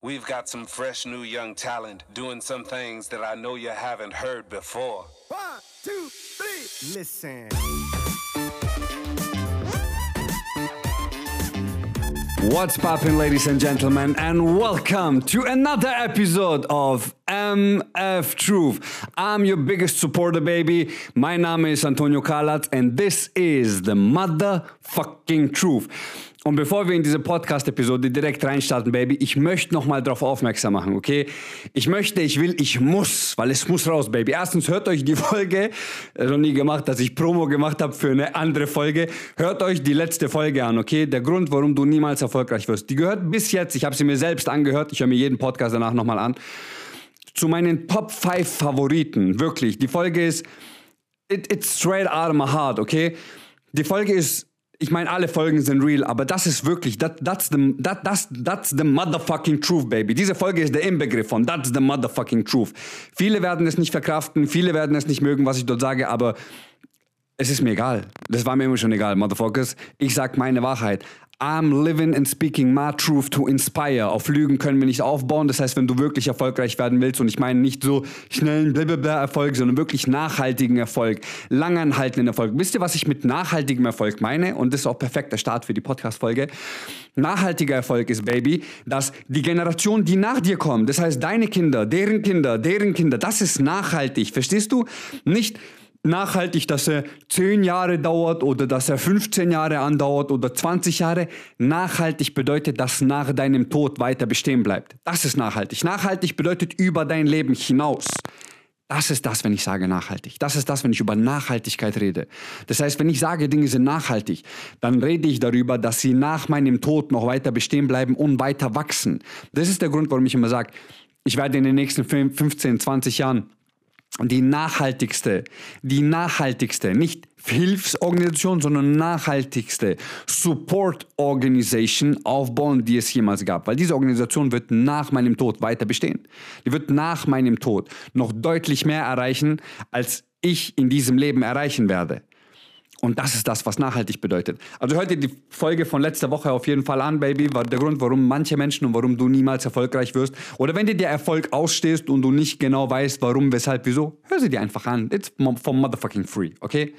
We've got some fresh new young talent doing some things that I know you haven't heard before. One, two, three. Listen. What's poppin', ladies and gentlemen, and welcome to another episode of MF Truth. I'm your biggest supporter, baby. My Name is Antonio Kalat, and this is the motherfucking truth. Und bevor wir in diese Podcast-Episode direkt reinstarten, Baby, ich möchte nochmal darauf aufmerksam machen, okay? Ich möchte, ich will, ich muss, weil es muss raus, Baby. Erstens hört euch die Folge, äh, noch nie gemacht, dass ich Promo gemacht habe für eine andere Folge. Hört euch die letzte Folge an, okay? Der Grund, warum du niemals erfolgreich wirst. Die gehört bis jetzt, ich habe sie mir selbst angehört, ich höre mir jeden Podcast danach nochmal an, zu meinen Top 5 Favoriten, wirklich. Die Folge ist, it, it's straight out of my heart, okay? Die Folge ist ich meine, alle Folgen sind real, aber das ist wirklich, that, that's, the, that, that's, that's the motherfucking truth, baby. Diese Folge ist der Inbegriff von that's the motherfucking truth. Viele werden es nicht verkraften, viele werden es nicht mögen, was ich dort sage, aber es ist mir egal. Das war mir immer schon egal, Motherfuckers. Ich sag meine Wahrheit. I'm living and speaking my truth to inspire. Auf Lügen können wir nicht aufbauen. Das heißt, wenn du wirklich erfolgreich werden willst, und ich meine nicht so schnellen blablabla Erfolg, sondern wirklich nachhaltigen Erfolg, langanhaltenden Erfolg. Wisst ihr, was ich mit nachhaltigem Erfolg meine? Und das ist auch perfekter Start für die Podcast-Folge. Nachhaltiger Erfolg ist, Baby, dass die Generation, die nach dir kommt, das heißt deine Kinder, deren Kinder, deren Kinder, das ist nachhaltig. Verstehst du? Nicht nachhaltig, dass er 10 Jahre dauert oder dass er 15 Jahre andauert oder 20 Jahre. Nachhaltig bedeutet, dass nach deinem Tod weiter bestehen bleibt. Das ist nachhaltig. Nachhaltig bedeutet über dein Leben hinaus. Das ist das, wenn ich sage nachhaltig. Das ist das, wenn ich über Nachhaltigkeit rede. Das heißt, wenn ich sage, Dinge sind nachhaltig, dann rede ich darüber, dass sie nach meinem Tod noch weiter bestehen bleiben und weiter wachsen. Das ist der Grund, warum ich immer sage, ich werde in den nächsten 15, 20 Jahren die nachhaltigste, die nachhaltigste, nicht Hilfsorganisation, sondern nachhaltigste Support Organization aufbauen, die es jemals gab. Weil diese Organisation wird nach meinem Tod weiter bestehen. Die wird nach meinem Tod noch deutlich mehr erreichen, als ich in diesem Leben erreichen werde. Und das ist das, was nachhaltig bedeutet. Also hört dir die Folge von letzter Woche auf jeden Fall an, Baby. War der Grund, warum manche Menschen und warum du niemals erfolgreich wirst. Oder wenn dir der Erfolg ausstehst und du nicht genau weißt, warum, weshalb, wieso, hör sie dir einfach an. It's from motherfucking free, okay?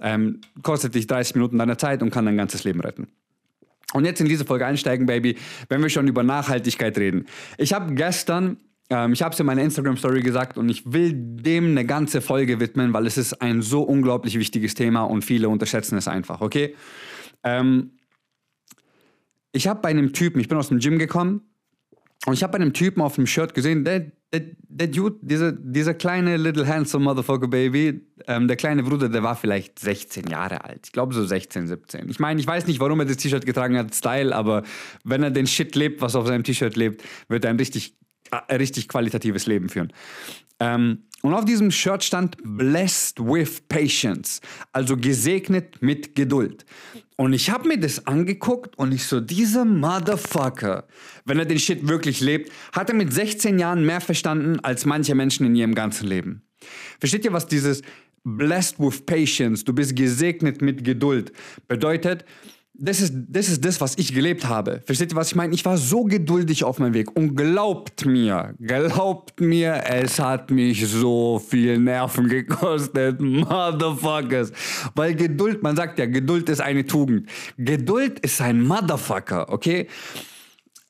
Ähm, kostet dich 30 Minuten deiner Zeit und kann dein ganzes Leben retten. Und jetzt in diese Folge einsteigen, Baby, wenn wir schon über Nachhaltigkeit reden. Ich habe gestern ähm, ich habe es in meiner Instagram-Story gesagt und ich will dem eine ganze Folge widmen, weil es ist ein so unglaublich wichtiges Thema und viele unterschätzen es einfach, okay? Ähm, ich habe bei einem Typen, ich bin aus dem Gym gekommen und ich habe bei einem Typen auf dem Shirt gesehen, der, der, der Dude, dieser, dieser kleine little handsome motherfucker baby, ähm, der kleine Bruder, der war vielleicht 16 Jahre alt. Ich glaube so 16, 17. Ich meine, ich weiß nicht, warum er das T-Shirt getragen hat, Style, aber wenn er den Shit lebt, was auf seinem T-Shirt lebt, wird er ein richtig richtig qualitatives Leben führen. Ähm, und auf diesem Shirt stand Blessed with Patience, also gesegnet mit Geduld. Und ich habe mir das angeguckt und ich so, dieser Motherfucker, wenn er den Shit wirklich lebt, hat er mit 16 Jahren mehr verstanden als manche Menschen in ihrem ganzen Leben. Versteht ihr, was dieses Blessed with Patience, du bist gesegnet mit Geduld bedeutet? Das ist, das ist das, was ich gelebt habe. Versteht ihr, was ich meine? Ich war so geduldig auf meinem Weg. Und glaubt mir, glaubt mir, es hat mich so viel Nerven gekostet. Motherfuckers. Weil Geduld, man sagt ja, Geduld ist eine Tugend. Geduld ist ein Motherfucker, okay?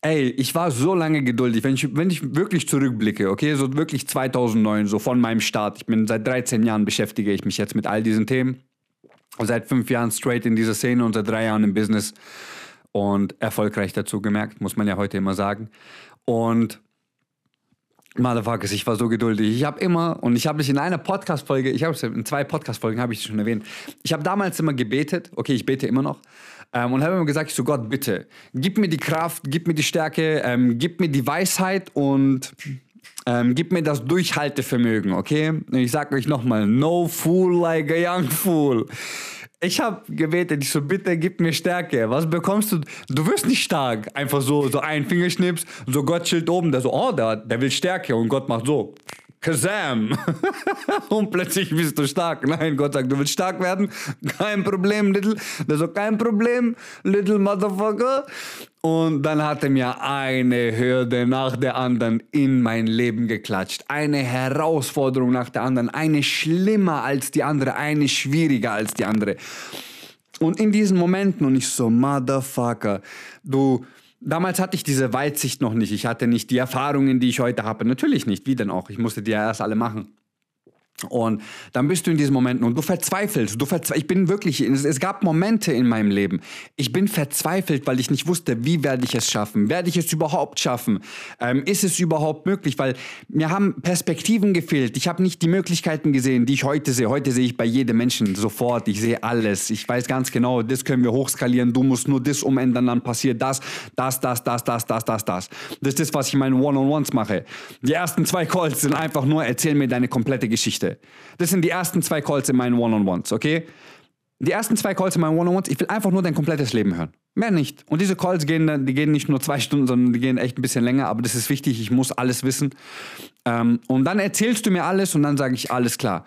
Ey, ich war so lange geduldig, wenn ich, wenn ich wirklich zurückblicke, okay, so wirklich 2009, so von meinem Start. Ich bin seit 13 Jahren beschäftige ich mich jetzt mit all diesen Themen seit fünf Jahren straight in dieser Szene und seit drei Jahren im Business und erfolgreich dazu gemerkt, muss man ja heute immer sagen. Und Motherfuckers, ich war so geduldig. Ich habe immer, und ich habe es in einer Podcast-Folge, ich habe es in zwei Podcast-Folgen, habe ich schon erwähnt. Ich habe damals immer gebetet, okay, ich bete immer noch, ähm, und habe immer gesagt, ich so Gott, bitte, gib mir die Kraft, gib mir die Stärke, ähm, gib mir die Weisheit und ähm, gib mir das Durchhaltevermögen, okay? Ich sag euch nochmal, no fool like a young fool. Ich habe gebetet, ich so, bitte gib mir Stärke. Was bekommst du? Du wirst nicht stark. Einfach so, so ein Fingerschnips, so Gott chillt oben, der so, oh, der, der will Stärke und Gott macht so. Kazam! und plötzlich bist du stark. Nein, Gott sagt, du willst stark werden? Kein Problem, Little. Das ist kein Problem, Little Motherfucker. Und dann hat er mir eine Hürde nach der anderen in mein Leben geklatscht. Eine Herausforderung nach der anderen. Eine schlimmer als die andere, eine schwieriger als die andere. Und in diesen Momenten, und ich so, Motherfucker, du Damals hatte ich diese Weitsicht noch nicht. Ich hatte nicht die Erfahrungen, die ich heute habe. Natürlich nicht. Wie denn auch? Ich musste die ja erst alle machen. Und dann bist du in diesen Momenten und du verzweifelst. Du verzwe ich bin wirklich, es, es, gab Momente in meinem Leben. Ich bin verzweifelt, weil ich nicht wusste, wie werde ich es schaffen? Werde ich es überhaupt schaffen? Ähm, ist es überhaupt möglich? Weil mir haben Perspektiven gefehlt. Ich habe nicht die Möglichkeiten gesehen, die ich heute sehe. Heute sehe ich bei jedem Menschen sofort. Ich sehe alles. Ich weiß ganz genau, das können wir hochskalieren. Du musst nur das umändern, dann passiert das, das, das, das, das, das, das, das. Das ist das, was ich in meinen One-on-Ones mache. Die ersten zwei Calls sind einfach nur, erzähl mir deine komplette Geschichte. Das sind die ersten zwei Calls in meinen One-on-Ones, okay? Die ersten zwei Calls in meinen One-on-Ones, ich will einfach nur dein komplettes Leben hören. Mehr nicht. Und diese Calls gehen, die gehen nicht nur zwei Stunden, sondern die gehen echt ein bisschen länger, aber das ist wichtig, ich muss alles wissen. Ähm, und dann erzählst du mir alles und dann sage ich, alles klar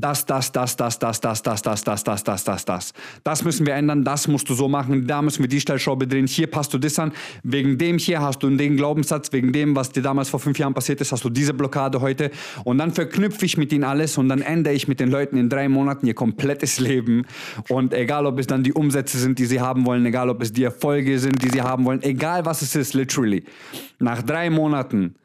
das, das, das, das, das, das, das, das, das, das, das, das, das. Das müssen wir ändern, das musst du so machen, da müssen wir die Stellschraube drehen, hier passt du das an. Wegen dem hier hast du den Glaubenssatz, wegen dem, was dir damals vor fünf Jahren passiert ist, hast du diese Blockade heute. Und dann verknüpfe ich mit ihnen alles und dann ändere ich mit den Leuten in drei Monaten ihr komplettes Leben. Und egal, ob es dann die Umsätze sind, die sie haben wollen, egal, ob es die Erfolge sind, die sie haben wollen, egal was es ist, literally. Nach drei Monaten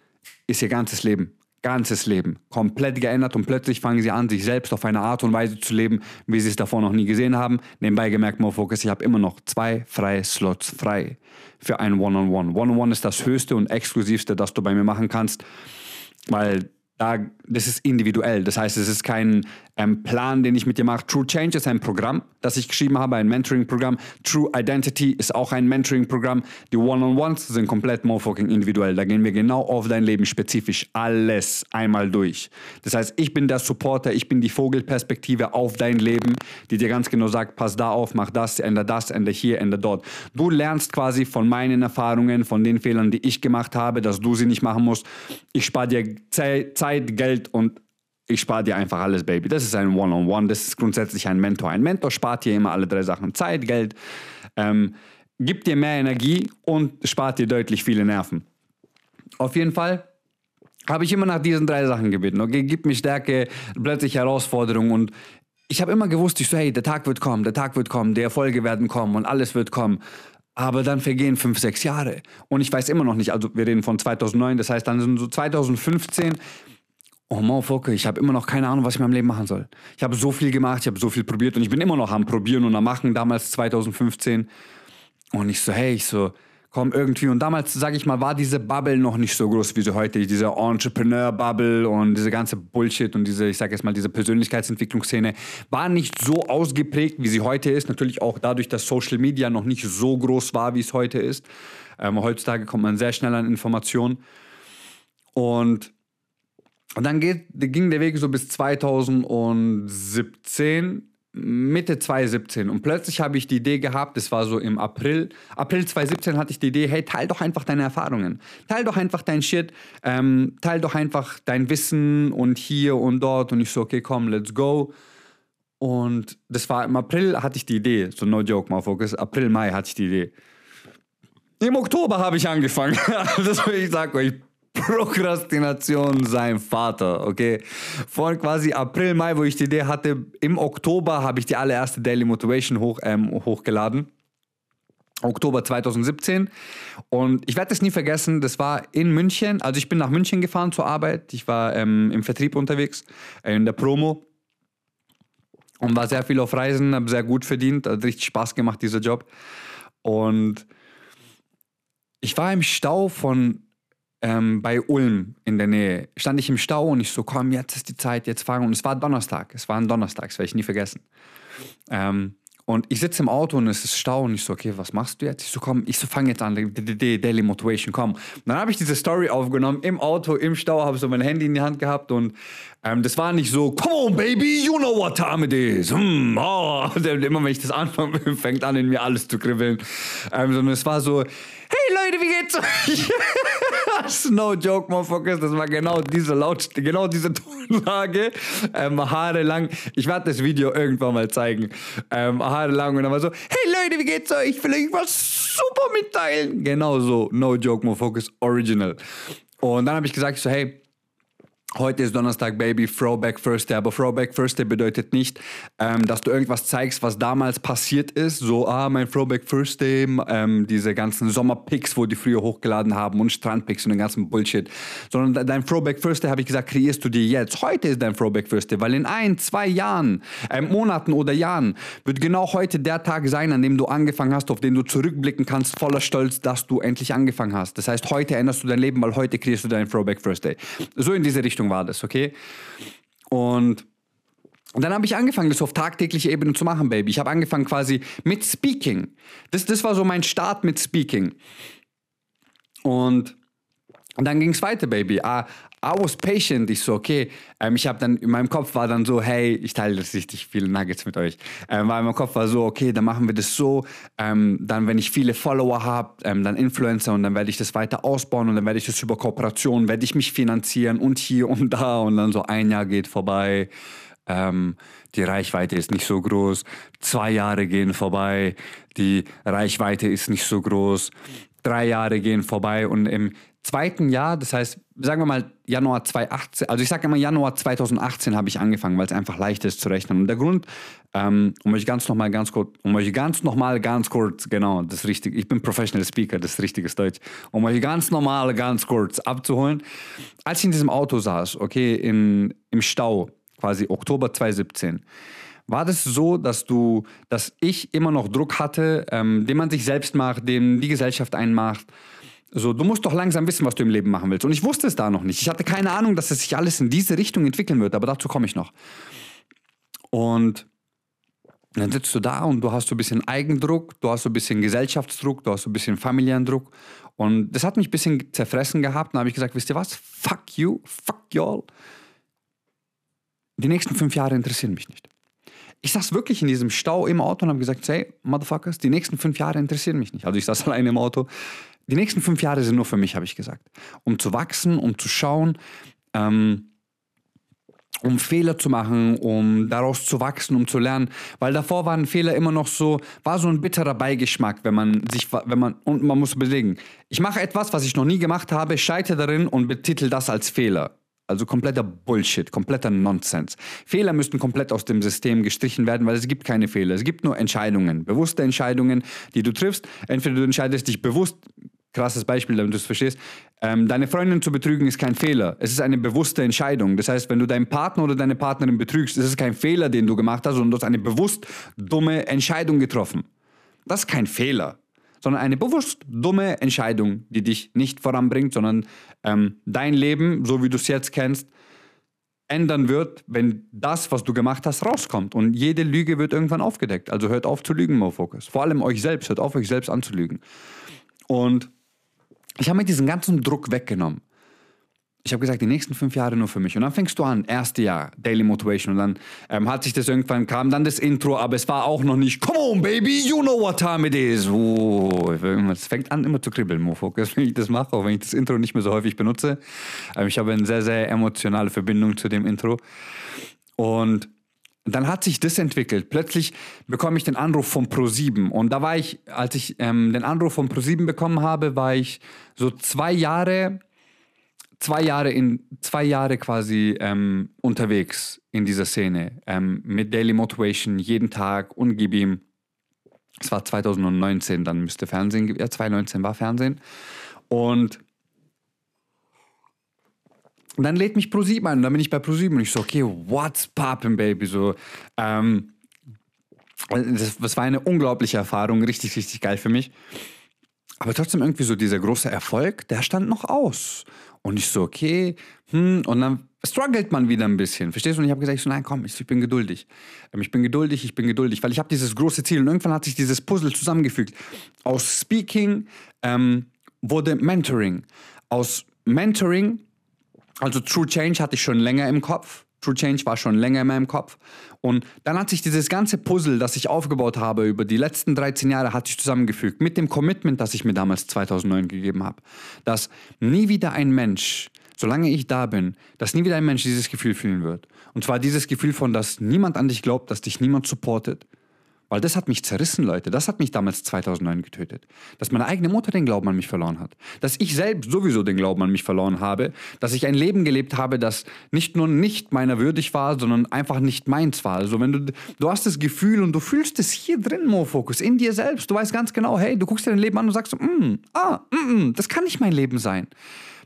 ist ihr ganzes Leben ganzes Leben komplett geändert und plötzlich fangen sie an, sich selbst auf eine Art und Weise zu leben, wie sie es davor noch nie gesehen haben. Nebenbei gemerkt, Mofocus, ich habe immer noch zwei freie Slots frei für ein One-on-One. One-on-One ist das höchste und exklusivste, das du bei mir machen kannst, weil da, das ist individuell. Das heißt, es ist kein ähm, Plan, den ich mit dir mache. True Change ist ein Programm, das ich geschrieben habe, ein Mentoring-Programm. True Identity ist auch ein Mentoring-Programm. Die One-on-Ones sind komplett motherfucking individuell. Da gehen wir genau auf dein Leben spezifisch alles einmal durch. Das heißt, ich bin der Supporter, ich bin die Vogelperspektive auf dein Leben, die dir ganz genau sagt, pass da auf, mach das, ändere das, ändere hier, ändere dort. Du lernst quasi von meinen Erfahrungen, von den Fehlern, die ich gemacht habe, dass du sie nicht machen musst. Ich spare dir Zeit, Geld und ich spare dir einfach alles, Baby. Das ist ein One-on-One, -on -One. das ist grundsätzlich ein Mentor. Ein Mentor spart dir immer alle drei Sachen. Zeit, Geld, ähm, gibt dir mehr Energie und spart dir deutlich viele Nerven. Auf jeden Fall habe ich immer nach diesen drei Sachen gebeten. Okay, gib mir Stärke, plötzlich Herausforderungen und ich habe immer gewusst, ich so, hey, der Tag wird kommen, der Tag wird kommen, die Erfolge werden kommen und alles wird kommen. Aber dann vergehen fünf, sechs Jahre. Und ich weiß immer noch nicht, also wir reden von 2009, das heißt dann sind so 2015 oh Motherfucker, ich habe immer noch keine Ahnung, was ich in meinem Leben machen soll. Ich habe so viel gemacht, ich habe so viel probiert und ich bin immer noch am Probieren und am Machen, damals 2015. Und ich so, hey, ich so, komm irgendwie. Und damals, sage ich mal, war diese Bubble noch nicht so groß wie sie heute. Diese Entrepreneur-Bubble und diese ganze Bullshit und diese, ich sage jetzt mal, diese Persönlichkeitsentwicklungsszene war nicht so ausgeprägt, wie sie heute ist. Natürlich auch dadurch, dass Social Media noch nicht so groß war, wie es heute ist. Ähm, heutzutage kommt man sehr schnell an Informationen. Und und dann geht, ging der Weg so bis 2017, Mitte 2017. Und plötzlich habe ich die Idee gehabt, das war so im April, April 2017 hatte ich die Idee, hey, teil doch einfach deine Erfahrungen. Teil doch einfach dein Shit, ähm, teil doch einfach dein Wissen und hier und dort. Und ich so, okay, komm, let's go. Und das war im April hatte ich die Idee, so no joke, mal Focus. April, Mai hatte ich die Idee. Im Oktober habe ich angefangen. das will ich sagen euch. Prokrastination sein Vater, okay? Von quasi April, Mai, wo ich die Idee hatte, im Oktober habe ich die allererste Daily Motivation hoch, ähm, hochgeladen. Oktober 2017. Und ich werde das nie vergessen, das war in München. Also ich bin nach München gefahren zur Arbeit. Ich war ähm, im Vertrieb unterwegs, äh, in der Promo. Und war sehr viel auf Reisen, habe sehr gut verdient, hat richtig Spaß gemacht, dieser Job. Und ich war im Stau von ähm, bei Ulm in der Nähe. Stand ich im Stau und ich so, komm, jetzt ist die Zeit, jetzt fahren. Und es war Donnerstag. Es war ein Donnerstag, das werde ich nie vergessen. Ähm, und ich sitze im Auto und es ist Stau und ich so, okay, was machst du jetzt? Ich so, komm, ich so, fang jetzt an, Daily Motivation, komm. Und dann habe ich diese Story aufgenommen, im Auto, im Stau, habe so mein Handy in die Hand gehabt und ähm, das war nicht so, come on, baby, you know what time it is. Hm, oh. Immer wenn ich das anfange, fängt an, in mir alles zu kribbeln. Ähm, sondern es war so, hey Leute, wie geht's euch? Was? No joke, motherfuckers. Das war genau diese Laut, genau diese Tonlage. Ähm, Haare lang. Ich werde das Video irgendwann mal zeigen. Ähm, Haare lang und dann war so, hey Leute, wie geht's euch? Ich will euch was super mitteilen. Genau so. No joke, motherfuckers. Original. Und dann habe ich gesagt, so, hey, Heute ist Donnerstag, Baby, Throwback Thursday. Aber Throwback Thursday bedeutet nicht, ähm, dass du irgendwas zeigst, was damals passiert ist. So, ah, mein Throwback Thursday, ähm, diese ganzen Sommerpics, wo die früher hochgeladen haben und Strandpics und den ganzen Bullshit. Sondern dein Throwback Thursday, habe ich gesagt, kreierst du dir jetzt. Heute ist dein Throwback Thursday, weil in ein, zwei Jahren, äh, Monaten oder Jahren wird genau heute der Tag sein, an dem du angefangen hast, auf den du zurückblicken kannst, voller Stolz, dass du endlich angefangen hast. Das heißt, heute änderst du dein Leben, weil heute kreierst du dein Throwback Thursday. So in diese Richtung Richtung war das, okay? Und dann habe ich angefangen, das auf tagtäglicher Ebene zu machen, Baby. Ich habe angefangen quasi mit Speaking. Das, das war so mein Start mit Speaking. Und und dann ging es weiter, Baby. I, I was patient. Ich so, okay. Ähm, ich habe dann, in meinem Kopf war dann so, hey, ich teile das richtig viele Nuggets mit euch. Ähm, weil in meinem Kopf war so, okay, dann machen wir das so. Ähm, dann, wenn ich viele Follower habe, ähm, dann Influencer und dann werde ich das weiter ausbauen und dann werde ich das über Kooperationen, werde ich mich finanzieren und hier und da. Und dann so ein Jahr geht vorbei. Ähm, die Reichweite ist nicht so groß. Zwei Jahre gehen vorbei. Die Reichweite ist nicht so groß. Drei Jahre gehen vorbei und im zweiten Jahr, das heißt, sagen wir mal Januar 2018, also ich sage immer Januar 2018 habe ich angefangen, weil es einfach leicht ist zu rechnen. Und der Grund, ähm, um euch ganz nochmal ganz kurz, um euch ganz nochmal ganz kurz, genau, das richtige, ich bin Professional Speaker, das ist richtiges Deutsch, um euch ganz normal ganz kurz abzuholen. Als ich in diesem Auto saß, okay, in, im Stau, quasi Oktober 2017, war das so, dass du, dass ich immer noch Druck hatte, ähm, den man sich selbst macht, den die Gesellschaft einmacht, so, du musst doch langsam wissen, was du im Leben machen willst. Und ich wusste es da noch nicht. Ich hatte keine Ahnung, dass es sich alles in diese Richtung entwickeln wird, aber dazu komme ich noch. Und dann sitzt du da und du hast so ein bisschen Eigendruck, du hast so ein bisschen Gesellschaftsdruck, du hast so ein bisschen familiären Druck. Und das hat mich ein bisschen zerfressen gehabt. Dann habe ich gesagt, wisst ihr was? Fuck you, fuck y'all. Die nächsten fünf Jahre interessieren mich nicht. Ich saß wirklich in diesem Stau im Auto und habe gesagt, hey, Motherfuckers, die nächsten fünf Jahre interessieren mich nicht. Also ich saß alleine im Auto die nächsten fünf Jahre sind nur für mich, habe ich gesagt. Um zu wachsen, um zu schauen, ähm, um Fehler zu machen, um daraus zu wachsen, um zu lernen. Weil davor waren Fehler immer noch so, war so ein bitterer Beigeschmack, wenn man sich, wenn man, und man muss überlegen, ich mache etwas, was ich noch nie gemacht habe, scheitere darin und betitel das als Fehler. Also kompletter Bullshit, kompletter Nonsens. Fehler müssten komplett aus dem System gestrichen werden, weil es gibt keine Fehler. Es gibt nur Entscheidungen, bewusste Entscheidungen, die du triffst. Entweder du entscheidest dich bewusst krasses Beispiel, damit du es verstehst. Ähm, deine Freundin zu betrügen ist kein Fehler. Es ist eine bewusste Entscheidung. Das heißt, wenn du deinen Partner oder deine Partnerin betrügst, ist es kein Fehler, den du gemacht hast, sondern du hast eine bewusst dumme Entscheidung getroffen. Das ist kein Fehler, sondern eine bewusst dumme Entscheidung, die dich nicht voranbringt, sondern ähm, dein Leben, so wie du es jetzt kennst, ändern wird, wenn das, was du gemacht hast, rauskommt. Und jede Lüge wird irgendwann aufgedeckt. Also hört auf zu lügen, Mofocus. Vor allem euch selbst. Hört auf, euch selbst anzulügen. Und ich habe mir diesen ganzen Druck weggenommen. Ich habe gesagt, die nächsten fünf Jahre nur für mich. Und dann fängst du an, erste Jahr, Daily Motivation. Und dann ähm, hat sich das irgendwann, kam dann das Intro, aber es war auch noch nicht, come on, baby, you know what time it is. Oh, es fängt an immer zu kribbeln, Mofocus, wenn ich das mache, auch wenn ich das Intro nicht mehr so häufig benutze. Ähm, ich habe eine sehr, sehr emotionale Verbindung zu dem Intro. Und dann hat sich das entwickelt. Plötzlich bekomme ich den Anruf von Pro7. Und da war ich, als ich ähm, den Anruf von Pro7 bekommen habe, war ich so zwei Jahre, zwei Jahre in, zwei Jahre quasi ähm, unterwegs in dieser Szene. Ähm, mit Daily Motivation jeden Tag und gib ihm. Es war 2019, dann müsste Fernsehen, ja, 2019 war Fernsehen. Und und dann lädt mich ProSieben ein und dann bin ich bei ProSieben und ich so, okay, what's poppin', baby? So, ähm, das, das war eine unglaubliche Erfahrung, richtig, richtig geil für mich. Aber trotzdem irgendwie so dieser große Erfolg, der stand noch aus. Und ich so, okay, hm, und dann struggelt man wieder ein bisschen. Verstehst du? Und ich habe gesagt, ich so, nein, komm, ich, ich bin geduldig. Ähm, ich bin geduldig, ich bin geduldig, weil ich habe dieses große Ziel. Und irgendwann hat sich dieses Puzzle zusammengefügt. Aus Speaking ähm, wurde Mentoring. Aus Mentoring also True Change hatte ich schon länger im Kopf. True Change war schon länger in meinem Kopf. Und dann hat sich dieses ganze Puzzle, das ich aufgebaut habe über die letzten 13 Jahre, hat sich zusammengefügt mit dem Commitment, das ich mir damals 2009 gegeben habe. Dass nie wieder ein Mensch, solange ich da bin, dass nie wieder ein Mensch dieses Gefühl fühlen wird. Und zwar dieses Gefühl von, dass niemand an dich glaubt, dass dich niemand supportet, weil das hat mich zerrissen, Leute. Das hat mich damals 2009 getötet. Dass meine eigene Mutter den Glauben an mich verloren hat. Dass ich selbst sowieso den Glauben an mich verloren habe. Dass ich ein Leben gelebt habe, das nicht nur nicht meiner würdig war, sondern einfach nicht meins war. Also wenn du, du hast das Gefühl und du fühlst es hier drin, Mofokus, in dir selbst. Du weißt ganz genau, hey, du guckst dir dein Leben an und sagst, mm, ah, mm, mm, das kann nicht mein Leben sein.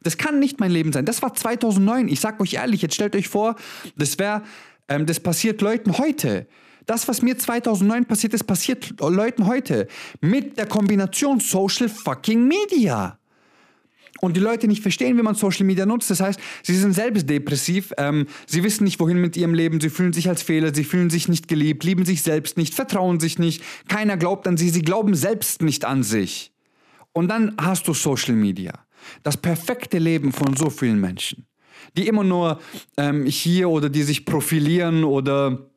Das kann nicht mein Leben sein. Das war 2009. Ich sag euch ehrlich, jetzt stellt euch vor, das wäre, ähm, das passiert Leuten heute. Das, was mir 2009 passiert ist, passiert Leuten heute. Mit der Kombination Social fucking Media. Und die Leute nicht verstehen, wie man Social Media nutzt. Das heißt, sie sind selbst depressiv, ähm, sie wissen nicht, wohin mit ihrem Leben, sie fühlen sich als Fehler, sie fühlen sich nicht geliebt, lieben sich selbst nicht, vertrauen sich nicht, keiner glaubt an sie, sie glauben selbst nicht an sich. Und dann hast du Social Media. Das perfekte Leben von so vielen Menschen, die immer nur ähm, hier oder die sich profilieren oder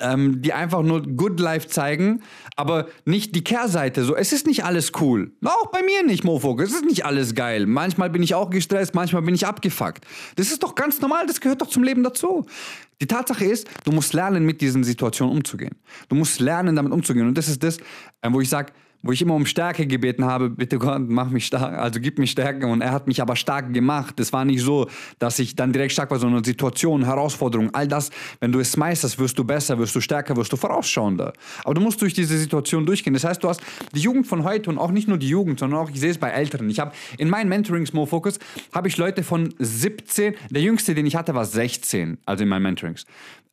ähm, die einfach nur Good Life zeigen, aber nicht die Kehrseite. So, es ist nicht alles cool. Auch bei mir nicht, Mofok. Es ist nicht alles geil. Manchmal bin ich auch gestresst, manchmal bin ich abgefuckt. Das ist doch ganz normal, das gehört doch zum Leben dazu. Die Tatsache ist, du musst lernen, mit diesen Situationen umzugehen. Du musst lernen, damit umzugehen. Und das ist das, äh, wo ich sage, wo ich immer um Stärke gebeten habe, bitte Gott, mach mich stark, also gib mir Stärke. Und er hat mich aber stark gemacht. Es war nicht so, dass ich dann direkt stark war, sondern Situation, Herausforderung, all das, wenn du es meisterst, wirst du besser, wirst du stärker, wirst du vorausschauender. Aber du musst durch diese Situation durchgehen. Das heißt, du hast die Jugend von heute und auch nicht nur die Jugend, sondern auch, ich sehe es bei Älteren. Ich habe in meinen Mentorings, Mo Focus, habe ich Leute von 17, der jüngste, den ich hatte, war 16, also in meinen Mentorings.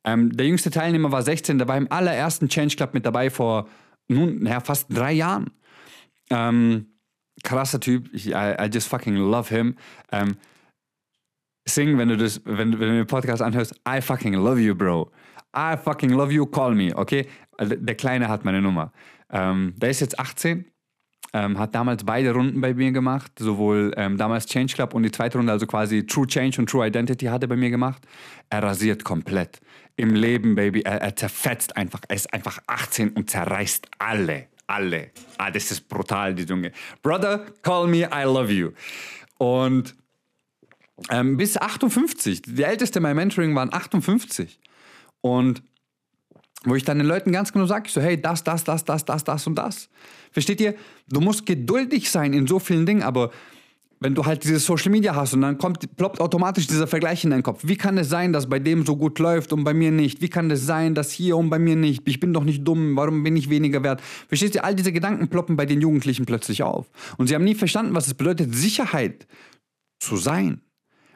Ähm, der jüngste Teilnehmer war 16, der war im allerersten Change Club mit dabei vor nun, ja, fast drei Jahren. Ähm, krasser Typ, ich, I, I, just fucking love him. Ähm, sing, wenn du das, wenn, wenn du den Podcast anhörst, I fucking love you, bro. I fucking love you, call me, okay? Also, der Kleine hat meine Nummer. Ähm, der ist jetzt 18, ähm, hat damals beide Runden bei mir gemacht, sowohl ähm, damals Change Club und die zweite Runde, also quasi True Change und True Identity hat er bei mir gemacht. Er rasiert komplett im Leben, Baby. Er, er zerfetzt einfach. Er ist einfach 18 und zerreißt alle. Alle. Ah, das ist brutal, die Junge. Brother, call me, I love you. Und ähm, bis 58. Die älteste in meinem Mentoring waren 58. Und wo ich dann den Leuten ganz genau sage, so, hey, das, das, das, das, das, das und das. Versteht ihr? Du musst geduldig sein in so vielen Dingen, aber wenn du halt dieses Social Media hast und dann kommt, ploppt automatisch dieser Vergleich in deinen Kopf. Wie kann es sein, dass bei dem so gut läuft und bei mir nicht? Wie kann es sein, dass hier und bei mir nicht? Ich bin doch nicht dumm, warum bin ich weniger wert? Verstehst du, all diese Gedanken ploppen bei den Jugendlichen plötzlich auf. Und sie haben nie verstanden, was es bedeutet, Sicherheit zu sein.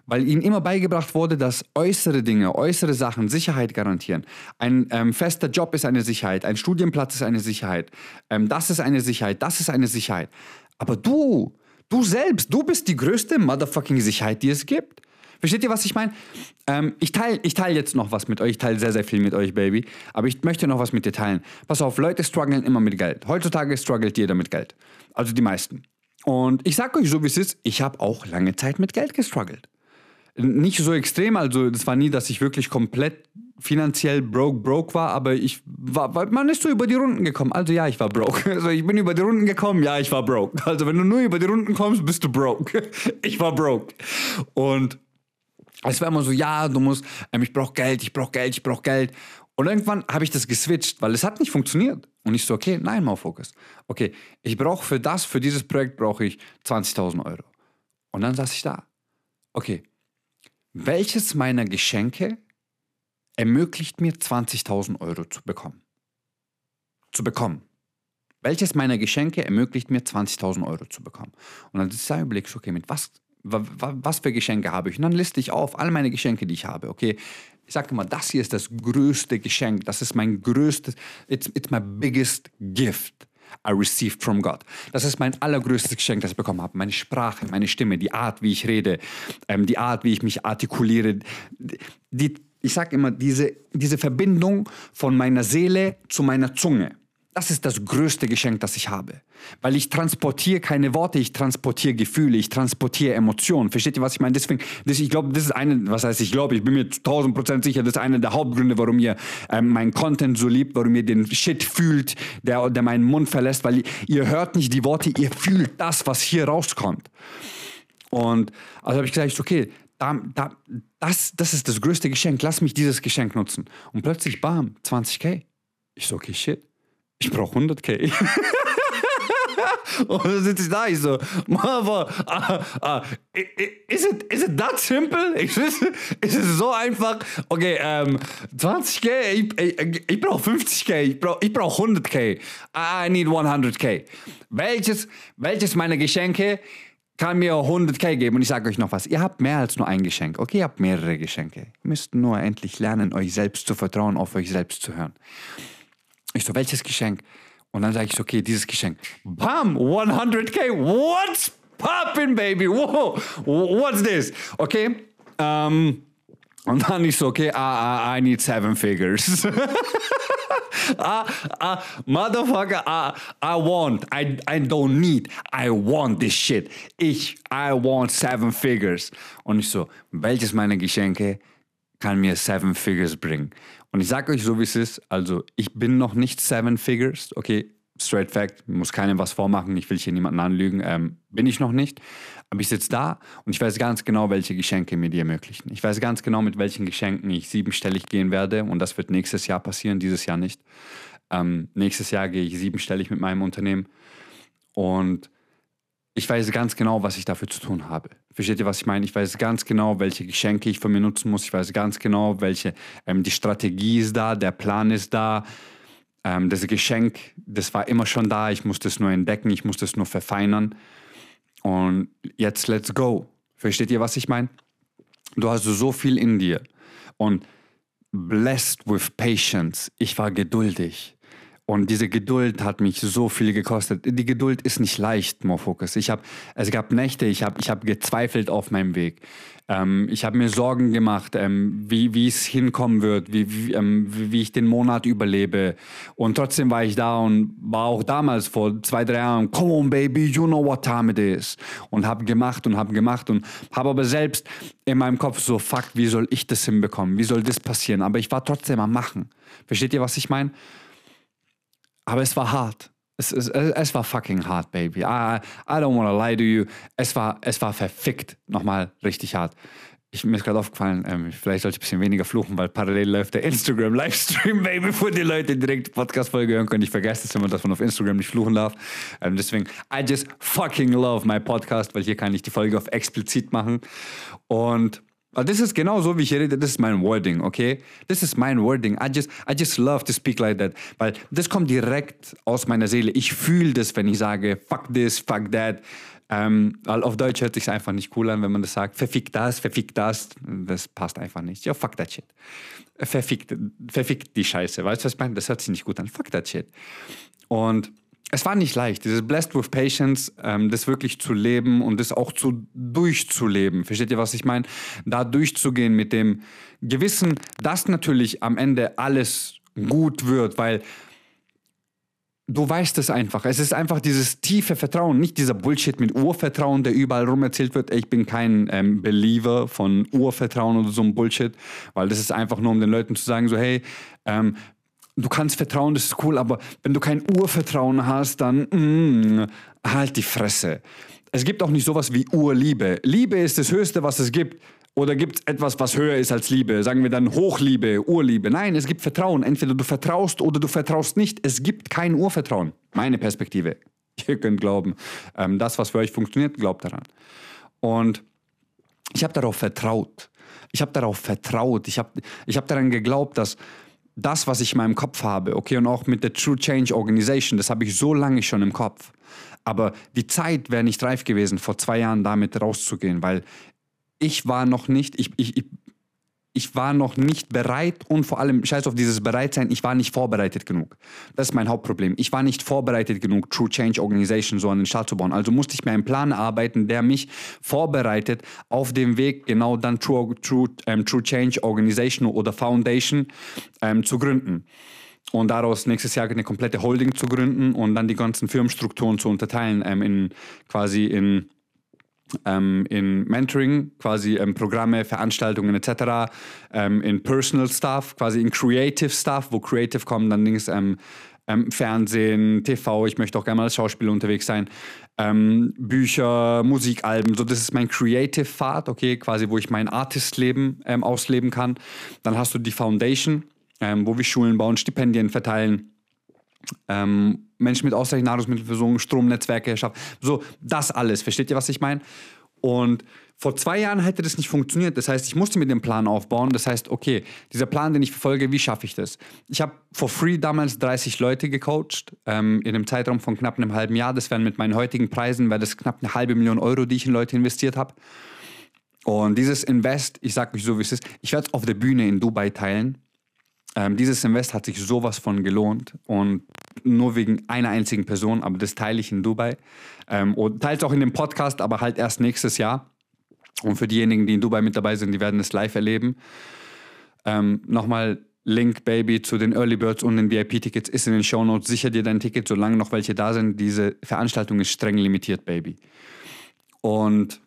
Weil ihnen immer beigebracht wurde, dass äußere Dinge, äußere Sachen Sicherheit garantieren. Ein ähm, fester Job ist eine Sicherheit, ein Studienplatz ist eine Sicherheit, ähm, das ist eine Sicherheit, das ist eine Sicherheit. Aber du Du selbst, du bist die größte motherfucking Sicherheit, die es gibt. Versteht ihr, was ich meine? Ähm, ich teile ich teil jetzt noch was mit euch. Ich teile sehr, sehr viel mit euch, Baby. Aber ich möchte noch was mit dir teilen. Pass auf, Leute strugglen immer mit Geld. Heutzutage struggelt jeder mit Geld. Also die meisten. Und ich sag euch so, wie es ist, ich habe auch lange Zeit mit Geld gestruggelt. Nicht so extrem, also das war nie, dass ich wirklich komplett finanziell broke, broke war, aber ich war, man ist so über die Runden gekommen. Also ja, ich war broke. Also ich bin über die Runden gekommen, ja, ich war broke. Also wenn du nur über die Runden kommst, bist du broke. Ich war broke. Und es war immer so, ja, du musst, ähm, ich brauche Geld, ich brauche Geld, ich brauche Geld. Und irgendwann habe ich das geswitcht, weil es hat nicht funktioniert. Und ich so, okay, nein, mal Focus. Okay, ich brauche für das, für dieses Projekt brauche ich 20.000 Euro. Und dann saß ich da. Okay, welches meiner Geschenke ermöglicht mir 20.000 Euro zu bekommen. Zu bekommen. Welches meiner Geschenke ermöglicht mir 20.000 Euro zu bekommen? Und dann ist da überlegst, okay, mit was, was für Geschenke habe ich? Und dann liste ich auf all meine Geschenke, die ich habe. Okay, ich sage immer, das hier ist das größte Geschenk. Das ist mein größtes, it's, it's my biggest gift. I received from God. Das ist mein allergrößtes Geschenk, das ich bekommen habe. Meine Sprache, meine Stimme, die Art, wie ich rede, ähm, die Art, wie ich mich artikuliere, die, ich sage immer, diese, diese Verbindung von meiner Seele zu meiner Zunge. Das ist das größte Geschenk, das ich habe. Weil ich transportiere keine Worte, ich transportiere Gefühle, ich transportiere Emotionen. Versteht ihr, was ich meine? Deswegen, das, ich glaube, das ist eine, was heißt ich glaube, ich bin mir 1000 Prozent sicher, das ist einer der Hauptgründe, warum ihr ähm, meinen Content so liebt, warum ihr den Shit fühlt, der, der meinen Mund verlässt, weil ihr, ihr hört nicht die Worte, ihr fühlt das, was hier rauskommt. Und also habe ich gesagt, okay, da, da, das, das ist das größte Geschenk, lass mich dieses Geschenk nutzen. Und plötzlich, bam, 20k. Ich so, okay, shit, ich brauche 100k. Und dann sitze ich da, ich so, aber, uh, uh, is, it, is it that simple? Ist es, ist es so einfach? Okay, ähm, 20k, ich, ich, ich brauche 50k, ich brauche ich brauch 100k. I need 100k. Welches, welches meiner Geschenke kann mir 100k geben? Und ich sage euch noch was, ihr habt mehr als nur ein Geschenk, okay? Ihr habt mehrere Geschenke. Ihr müsst nur endlich lernen, euch selbst zu vertrauen, auf euch selbst zu hören. Ich so, welches Geschenk? Und dann sage ich so, okay, dieses Geschenk. Bam, 100k, what's poppin', baby? Whoa, what's this? Okay, ähm, und dann ich so, okay, I, I, I need seven figures. ah, ah, motherfucker, I, I want, I, I don't need, I want this shit. Ich, I want seven figures. Und ich so, welches meiner Geschenke kann mir seven figures bringen? Und ich sage euch so, wie es ist. Also, ich bin noch nicht seven figures. Okay, straight fact, muss keinem was vormachen. Ich will hier niemanden anlügen. Ähm, bin ich noch nicht. Aber ich sitze da und ich weiß ganz genau, welche Geschenke mir die ermöglichen. Ich weiß ganz genau, mit welchen Geschenken ich siebenstellig gehen werde. Und das wird nächstes Jahr passieren, dieses Jahr nicht. Ähm, nächstes Jahr gehe ich siebenstellig mit meinem Unternehmen. Und ich weiß ganz genau, was ich dafür zu tun habe. Versteht ihr, was ich meine? Ich weiß ganz genau, welche Geschenke ich von mir nutzen muss. Ich weiß ganz genau, welche, ähm, die Strategie ist da, der Plan ist da. Ähm, das Geschenk, das war immer schon da. Ich musste es nur entdecken, ich musste es nur verfeinern. Und jetzt let's go. Versteht ihr, was ich meine? Du hast so viel in dir. Und blessed with patience. Ich war geduldig. Und diese Geduld hat mich so viel gekostet. Die Geduld ist nicht leicht, Morfocus. Ich habe, es gab Nächte, ich habe ich hab gezweifelt auf meinem Weg. Ähm, ich habe mir Sorgen gemacht, ähm, wie, wie es hinkommen wird, wie, wie, ähm, wie, ich den Monat überlebe. Und trotzdem war ich da und war auch damals vor zwei, drei Jahren, come on baby, you know what time it is. Und habe gemacht und habe gemacht und habe aber selbst in meinem Kopf so, fuck, wie soll ich das hinbekommen? Wie soll das passieren? Aber ich war trotzdem am Machen. Versteht ihr, was ich meine? Aber es war hart. Es, es, es war fucking hart, baby. I, I don't wanna lie to you. Es war, es war verfickt. Nochmal richtig hart. Ich, mir ist gerade aufgefallen, ähm, vielleicht sollte ich ein bisschen weniger fluchen, weil parallel läuft der Instagram-Livestream, baby, bevor die Leute direkt die Podcast-Folge hören können. Ich vergesse es immer, dass man auf Instagram nicht fluchen darf. Ähm, deswegen, I just fucking love my podcast, weil hier kann ich die Folge auf explizit machen. Und das ist genau so, wie ich rede. Das ist mein Wording, okay? Das ist mein Wording. I just, I just love to speak like that. Weil das kommt direkt aus meiner Seele. Ich fühle das, wenn ich sage, fuck this, fuck that. Ähm, auf Deutsch hört sich einfach nicht cool an, wenn man das sagt. Verfick das, verfick das. Das passt einfach nicht. Ja, fuck that shit. Verfick, verfick die Scheiße. Weißt du, was ich meine? Das hört sich nicht gut an. Fuck that shit. Und es war nicht leicht, dieses Blessed with Patience, ähm, das wirklich zu leben und das auch zu durchzuleben. Versteht ihr, was ich meine? Da durchzugehen mit dem Gewissen, dass natürlich am Ende alles gut wird, weil du weißt es einfach. Es ist einfach dieses tiefe Vertrauen, nicht dieser Bullshit mit Urvertrauen, der überall rum erzählt wird. Ich bin kein ähm, Believer von Urvertrauen oder so ein Bullshit, weil das ist einfach nur, um den Leuten zu sagen, so hey, ähm, du kannst vertrauen, das ist cool, aber wenn du kein Urvertrauen hast, dann mm, halt die Fresse. Es gibt auch nicht sowas wie Urliebe. Liebe ist das Höchste, was es gibt. Oder gibt es etwas, was höher ist als Liebe? Sagen wir dann Hochliebe, Urliebe. Nein, es gibt Vertrauen. Entweder du vertraust oder du vertraust nicht. Es gibt kein Urvertrauen. Meine Perspektive. Ihr könnt glauben, ähm, das, was für euch funktioniert, glaubt daran. Und ich habe darauf vertraut. Ich habe darauf vertraut. Ich habe ich hab daran geglaubt, dass das, was ich in meinem Kopf habe, okay, und auch mit der True Change Organization, das habe ich so lange schon im Kopf. Aber die Zeit wäre nicht reif gewesen, vor zwei Jahren damit rauszugehen, weil ich war noch nicht, ich, ich, ich war noch nicht bereit und vor allem, scheiß auf dieses Bereitsein, ich war nicht vorbereitet genug. Das ist mein Hauptproblem. Ich war nicht vorbereitet genug, True Change Organization so an den Start zu bauen. Also musste ich mir einen Plan erarbeiten, der mich vorbereitet auf dem Weg, genau dann True, True, ähm, True Change Organization oder Foundation ähm, zu gründen. und daraus nächstes Jahr eine komplette Holding zu gründen und dann die ganzen Firmenstrukturen zu unterteilen ähm, in quasi in ähm, in Mentoring, quasi ähm, Programme, Veranstaltungen etc., ähm, in Personal Stuff, quasi in Creative Stuff, wo Creative kommen, dann Dings, ähm, ähm, Fernsehen, TV, ich möchte auch gerne mal als Schauspieler unterwegs sein, ähm, Bücher, Musikalben, so das ist mein Creative Pfad, okay, quasi wo ich mein Artist-Leben ausleben kann. Dann hast du die Foundation, wo wir Schulen bauen, Stipendien verteilen, ähm, Menschen mit ausreichend Nahrungsmittelversorgung, Stromnetzwerke schaffen. So, das alles. Versteht ihr, was ich meine? Und vor zwei Jahren hätte das nicht funktioniert. Das heißt, ich musste mir den Plan aufbauen. Das heißt, okay, dieser Plan, den ich verfolge, wie schaffe ich das? Ich habe for free damals 30 Leute gecoacht ähm, in einem Zeitraum von knapp einem halben Jahr. Das wären mit meinen heutigen Preisen, wäre das knapp eine halbe Million Euro, die ich in Leute investiert habe. Und dieses Invest, ich sage euch so, wie es ist, ich werde es auf der Bühne in Dubai teilen. Ähm, dieses Invest hat sich sowas von gelohnt und nur wegen einer einzigen Person, aber das teile ich in Dubai ähm, und teile es auch in dem Podcast, aber halt erst nächstes Jahr. Und für diejenigen, die in Dubai mit dabei sind, die werden es live erleben. Ähm, Nochmal Link, Baby, zu den Early Birds und den VIP-Tickets ist in den Show Notes. Sicher dir dein Ticket, solange noch welche da sind. Diese Veranstaltung ist streng limitiert, Baby. Und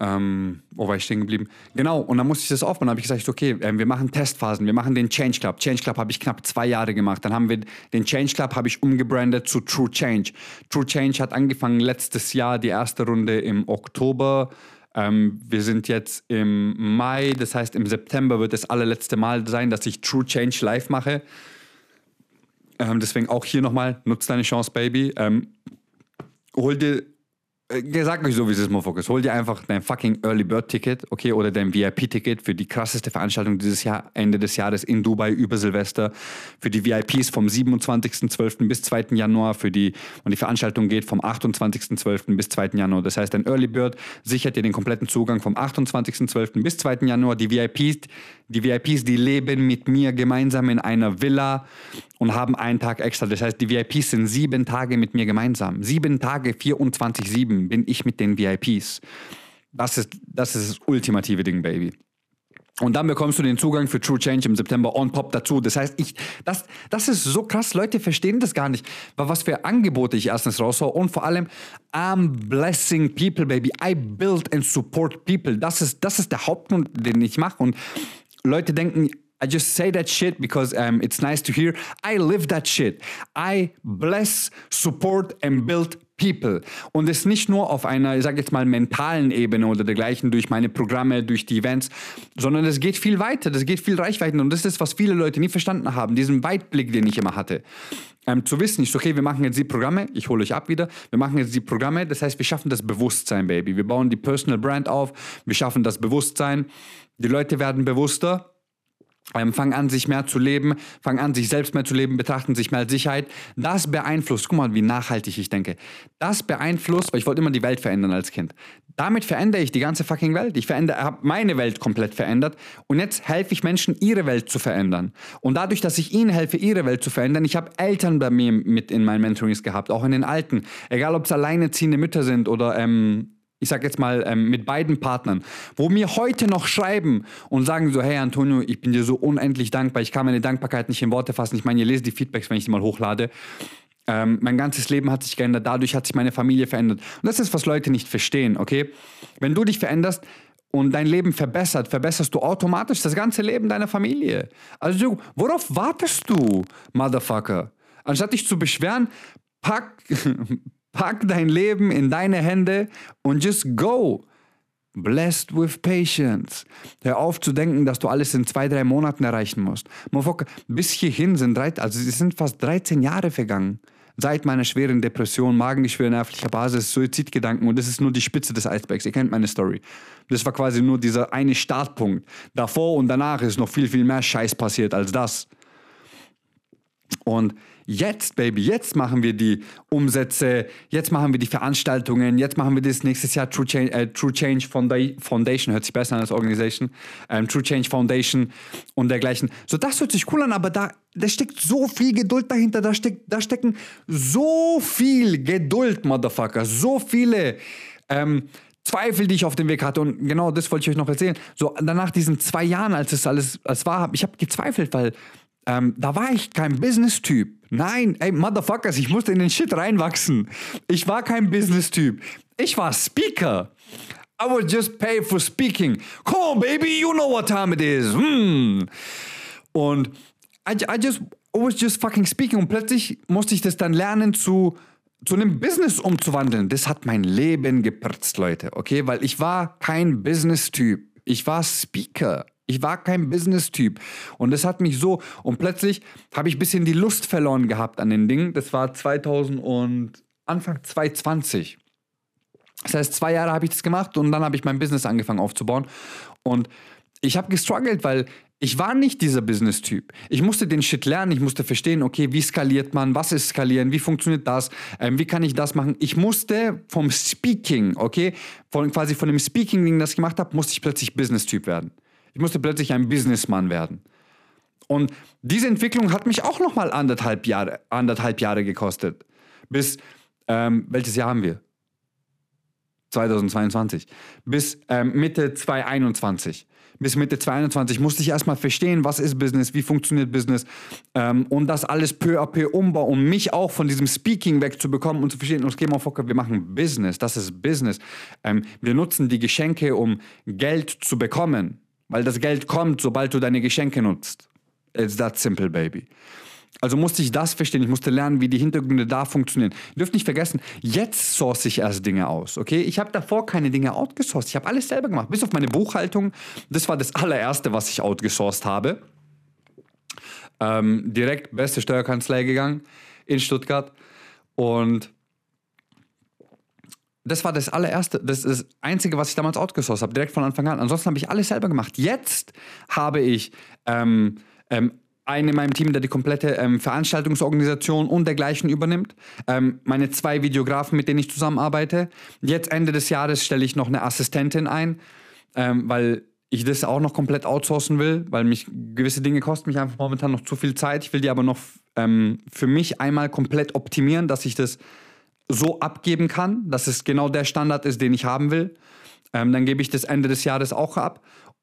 ähm, wo war ich stehen geblieben? Genau, und dann musste ich das aufbauen. Dann habe ich gesagt, okay, äh, wir machen Testphasen, wir machen den Change Club. Change Club habe ich knapp zwei Jahre gemacht. Dann haben wir den Change Club habe ich umgebrandet zu True Change. True Change hat angefangen letztes Jahr, die erste Runde im Oktober. Ähm, wir sind jetzt im Mai, das heißt im September wird das allerletzte Mal sein, dass ich True Change live mache. Ähm, deswegen auch hier nochmal, nutzt deine Chance, Baby. Ähm, hol dir sag euch so, wie es ist, Motherfuckers. Hol dir einfach dein fucking Early Bird Ticket, okay, oder dein VIP-Ticket für die krasseste Veranstaltung dieses Jahr, Ende des Jahres in Dubai über Silvester. Für die VIPs vom 27.12. bis 2. Januar. Für die, und die Veranstaltung geht vom 28.12. bis 2. Januar. Das heißt, dein Early Bird sichert dir den kompletten Zugang vom 28.12. bis 2. Januar. Die VIPs, die VIPs, die leben mit mir gemeinsam in einer Villa und haben einen Tag extra. Das heißt, die VIPs sind sieben Tage mit mir gemeinsam. Sieben Tage, 24-7 bin ich mit den VIPs. Das ist, das ist das ultimative Ding, Baby. Und dann bekommst du den Zugang für True Change im September on top dazu. Das heißt, ich, das, das ist so krass. Leute verstehen das gar nicht. Was für Angebote ich erstens raushaue und vor allem, I'm blessing people, baby. I build and support people. Das ist, das ist der Hauptgrund, den ich mache. Und Leute denken, I just say that shit because um, it's nice to hear. I live that shit. I bless, support and build people. Und es nicht nur auf einer, ich sage jetzt mal, mentalen Ebene oder dergleichen durch meine Programme, durch die Events, sondern es geht viel weiter, das geht viel reichweiter. Und das ist, was viele Leute nie verstanden haben, diesen Weitblick, den ich immer hatte. Ähm, zu wissen, ich okay, wir machen jetzt die Programme, ich hole euch ab wieder, wir machen jetzt die Programme, das heißt, wir schaffen das Bewusstsein, Baby. Wir bauen die Personal Brand auf, wir schaffen das Bewusstsein, die Leute werden bewusster ähm, fangen an, sich mehr zu leben, fangen an, sich selbst mehr zu leben, betrachten sich mehr als Sicherheit. Das beeinflusst, guck mal, wie nachhaltig ich denke. Das beeinflusst, weil ich wollte immer die Welt verändern als Kind. Damit verändere ich die ganze fucking Welt. Ich verändere, habe meine Welt komplett verändert und jetzt helfe ich Menschen, ihre Welt zu verändern. Und dadurch, dass ich ihnen helfe, ihre Welt zu verändern, ich habe Eltern bei mir mit in meinen Mentorings gehabt, auch in den Alten. Egal, ob es alleinerziehende Mütter sind oder ähm, ich sag jetzt mal, ähm, mit beiden Partnern, wo mir heute noch schreiben und sagen so, hey Antonio, ich bin dir so unendlich dankbar, ich kann meine Dankbarkeit nicht in Worte fassen. Ich meine, ihr lest die Feedbacks, wenn ich die mal hochlade. Ähm, mein ganzes Leben hat sich geändert, dadurch hat sich meine Familie verändert. Und das ist, was Leute nicht verstehen, okay? Wenn du dich veränderst und dein Leben verbessert, verbesserst du automatisch das ganze Leben deiner Familie. Also, worauf wartest du, Motherfucker? Anstatt dich zu beschweren, pack, Pack dein Leben in deine Hände und just go. Blessed with patience. Hör auf zu denken, dass du alles in zwei, drei Monaten erreichen musst. bis hierhin sind, drei, also es sind fast 13 Jahre vergangen. Seit meiner schweren Depression, Magengeschwür, nervlicher Basis, Suizidgedanken und das ist nur die Spitze des Eisbergs. Ihr kennt meine Story. Das war quasi nur dieser eine Startpunkt. Davor und danach ist noch viel, viel mehr Scheiß passiert als das. Und Jetzt, Baby, jetzt machen wir die Umsätze, jetzt machen wir die Veranstaltungen, jetzt machen wir das nächstes Jahr True Change, äh, True Change Foundation, hört sich besser an als Organisation, ähm, True Change Foundation und dergleichen. So, das hört sich cool an, aber da, da steckt so viel Geduld dahinter, da, steckt, da stecken so viel Geduld, Motherfucker, so viele ähm, Zweifel, die ich auf dem Weg hatte. Und genau das wollte ich euch noch erzählen. So, danach diesen zwei Jahren, als es alles als war, ich habe gezweifelt, weil ähm, da war ich kein Business-Typ. Nein, ey, Motherfuckers, ich musste in den Shit reinwachsen. Ich war kein Business-Typ. Ich war Speaker. I was just paid for speaking. Come on, baby, you know what time it is. Hm. Und I, I just I was just fucking speaking. Und plötzlich musste ich das dann lernen zu, zu einem Business umzuwandeln. Das hat mein Leben gepritzt, Leute. Okay, weil ich war kein Business-Typ. Ich war Speaker. Ich war kein Business-Typ. Und das hat mich so. Und plötzlich habe ich ein bisschen die Lust verloren gehabt an den Dingen. Das war 2000 und Anfang 2020. Das heißt, zwei Jahre habe ich das gemacht und dann habe ich mein Business angefangen aufzubauen. Und ich habe gestruggelt, weil ich war nicht dieser Business-Typ. Ich musste den Shit lernen, ich musste verstehen, okay, wie skaliert man, was ist skalieren, wie funktioniert das, ähm, wie kann ich das machen. Ich musste vom Speaking, okay, von, quasi von dem Speaking-Ding, das ich gemacht habe, musste ich plötzlich Business-Typ werden. Ich musste plötzlich ein Businessmann werden. Und diese Entwicklung hat mich auch nochmal anderthalb Jahre, anderthalb Jahre gekostet. Bis, ähm, welches Jahr haben wir? 2022. Bis ähm, Mitte 2021. Bis Mitte 2021 musste ich erstmal verstehen, was ist Business, wie funktioniert Business ähm, und das alles peu à peu umbauen, um mich auch von diesem Speaking wegzubekommen und zu verstehen, okay, Motherfucker, wir machen Business, das ist Business. Ähm, wir nutzen die Geschenke, um Geld zu bekommen. Weil das Geld kommt, sobald du deine Geschenke nutzt. It's that simple, baby. Also musste ich das verstehen. Ich musste lernen, wie die Hintergründe da funktionieren. Ihr dürft nicht vergessen, jetzt source ich erst Dinge aus. Okay? Ich habe davor keine Dinge outgesourced. Ich habe alles selber gemacht. Bis auf meine Buchhaltung. Das war das allererste, was ich outgesourced habe. Ähm, direkt beste Steuerkanzlei gegangen in Stuttgart. Und das war das allererste, das ist das Einzige, was ich damals outgesourced habe, direkt von Anfang an. Ansonsten habe ich alles selber gemacht. Jetzt habe ich ähm, ähm, einen in meinem Team, der die komplette ähm, Veranstaltungsorganisation und dergleichen übernimmt. Ähm, meine zwei Videografen, mit denen ich zusammenarbeite. Jetzt Ende des Jahres stelle ich noch eine Assistentin ein, ähm, weil ich das auch noch komplett outsourcen will, weil mich gewisse Dinge kosten mich einfach momentan noch zu viel Zeit. Ich will die aber noch ähm, für mich einmal komplett optimieren, dass ich das so abgeben kann, dass es genau der Standard ist, den ich haben will. Ähm, dann gebe ich das Ende des Jahres auch ab,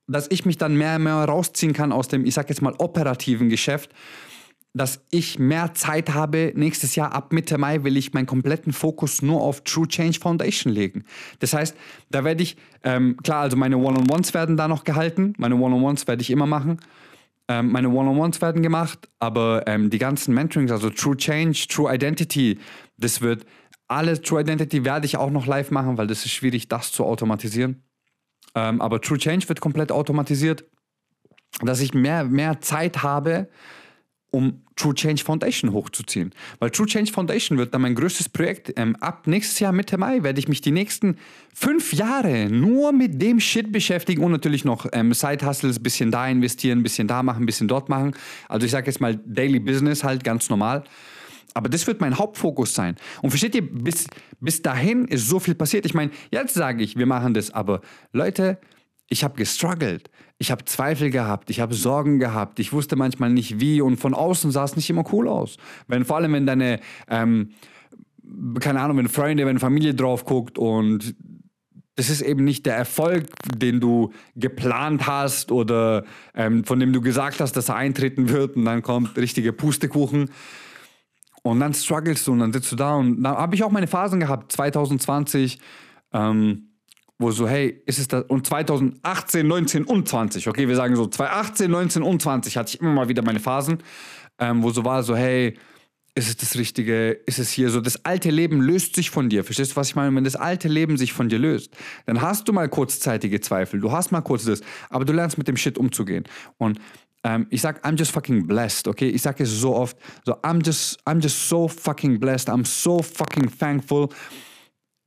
dass ich mich dann mehr und mehr rausziehen kann aus dem, ich sag jetzt mal, operativen Geschäft, dass ich mehr Zeit habe. Nächstes Jahr ab Mitte Mai will ich meinen kompletten Fokus nur auf True Change Foundation legen. Das heißt, da werde ich, ähm, klar, also meine One-on-Ones werden da noch gehalten. Meine One-on-Ones werde ich immer machen. Ähm, meine One-on-Ones werden gemacht, aber ähm, die ganzen Mentorings, also True Change, True Identity, das wird alles True Identity werde ich auch noch live machen, weil das ist schwierig, das zu automatisieren. Ähm, aber True Change wird komplett automatisiert, dass ich mehr, mehr Zeit habe, um True Change Foundation hochzuziehen. Weil True Change Foundation wird dann mein größtes Projekt. Ähm, ab nächstes Jahr, Mitte Mai, werde ich mich die nächsten fünf Jahre nur mit dem Shit beschäftigen und natürlich noch ähm, Side-Hustles, bisschen da investieren, bisschen da machen, bisschen dort machen. Also ich sage jetzt mal Daily Business halt ganz normal. Aber das wird mein Hauptfokus sein. Und versteht ihr, bis, bis dahin ist so viel passiert. Ich meine, jetzt sage ich, wir machen das, aber Leute, ich habe gestruggelt. Ich habe Zweifel gehabt, ich habe Sorgen gehabt, ich wusste manchmal nicht wie und von außen sah es nicht immer cool aus. Wenn vor allem, wenn deine, ähm, keine Ahnung, wenn Freunde, wenn Familie drauf guckt und das ist eben nicht der Erfolg, den du geplant hast oder ähm, von dem du gesagt hast, dass er eintreten wird und dann kommt richtige Pustekuchen. Und dann strugglest du und dann sitzt du da und da habe ich auch meine Phasen gehabt, 2020, ähm, wo so, hey, ist es das? Und 2018, 19 und 20, okay, wir sagen so, 2018, 19 und 20 hatte ich immer mal wieder meine Phasen, ähm, wo so war, so, hey, ist es das Richtige? Ist es hier so? Das alte Leben löst sich von dir. Verstehst du, was ich meine? Wenn das alte Leben sich von dir löst, dann hast du mal kurzzeitige Zweifel. Du hast mal kurz das, aber du lernst mit dem Shit umzugehen. Und ähm, ich sag, I'm just fucking blessed, okay? Ich sag es so oft, so, I'm just, I'm just so fucking blessed, I'm so fucking thankful.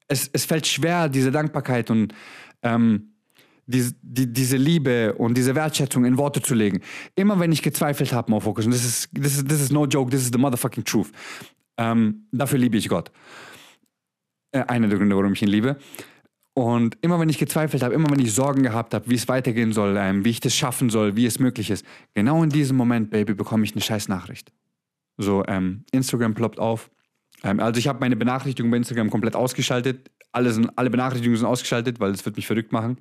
Es, es fällt schwer, diese Dankbarkeit und ähm, die, die, diese Liebe und diese Wertschätzung in Worte zu legen. Immer wenn ich gezweifelt habe, more focus, und das ist, das ist, das ist no joke, this is the motherfucking truth. Ähm, dafür liebe ich Gott. Äh, einer der Gründe, warum ich ihn liebe. Und immer wenn ich gezweifelt habe, immer wenn ich Sorgen gehabt habe, wie es weitergehen soll, ähm, wie ich das schaffen soll, wie es möglich ist, genau in diesem Moment, Baby, bekomme ich eine scheiß Nachricht. So, ähm, Instagram ploppt auf. Ähm, also ich habe meine Benachrichtigungen bei Instagram komplett ausgeschaltet. Alle, sind, alle Benachrichtigungen sind ausgeschaltet, weil es wird mich verrückt machen.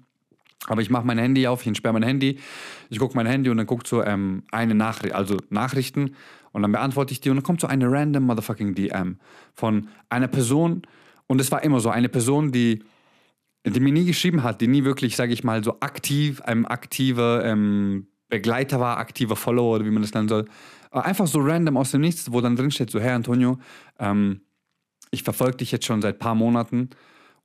Aber ich mache mein Handy auf, ich entsperre mein Handy, ich gucke mein Handy und dann guckt so ähm, eine Nachricht, also Nachrichten und dann beantworte ich die und dann kommt so eine random motherfucking DM von einer Person und es war immer so eine Person, die, die mir nie geschrieben hat, die nie wirklich, sage ich mal, so aktiv, ein aktiver ähm, Begleiter war, aktiver Follower oder wie man das nennen soll. Einfach so random aus dem Nichts, wo dann drin steht, so, Herr Antonio, ähm, ich verfolge dich jetzt schon seit paar Monaten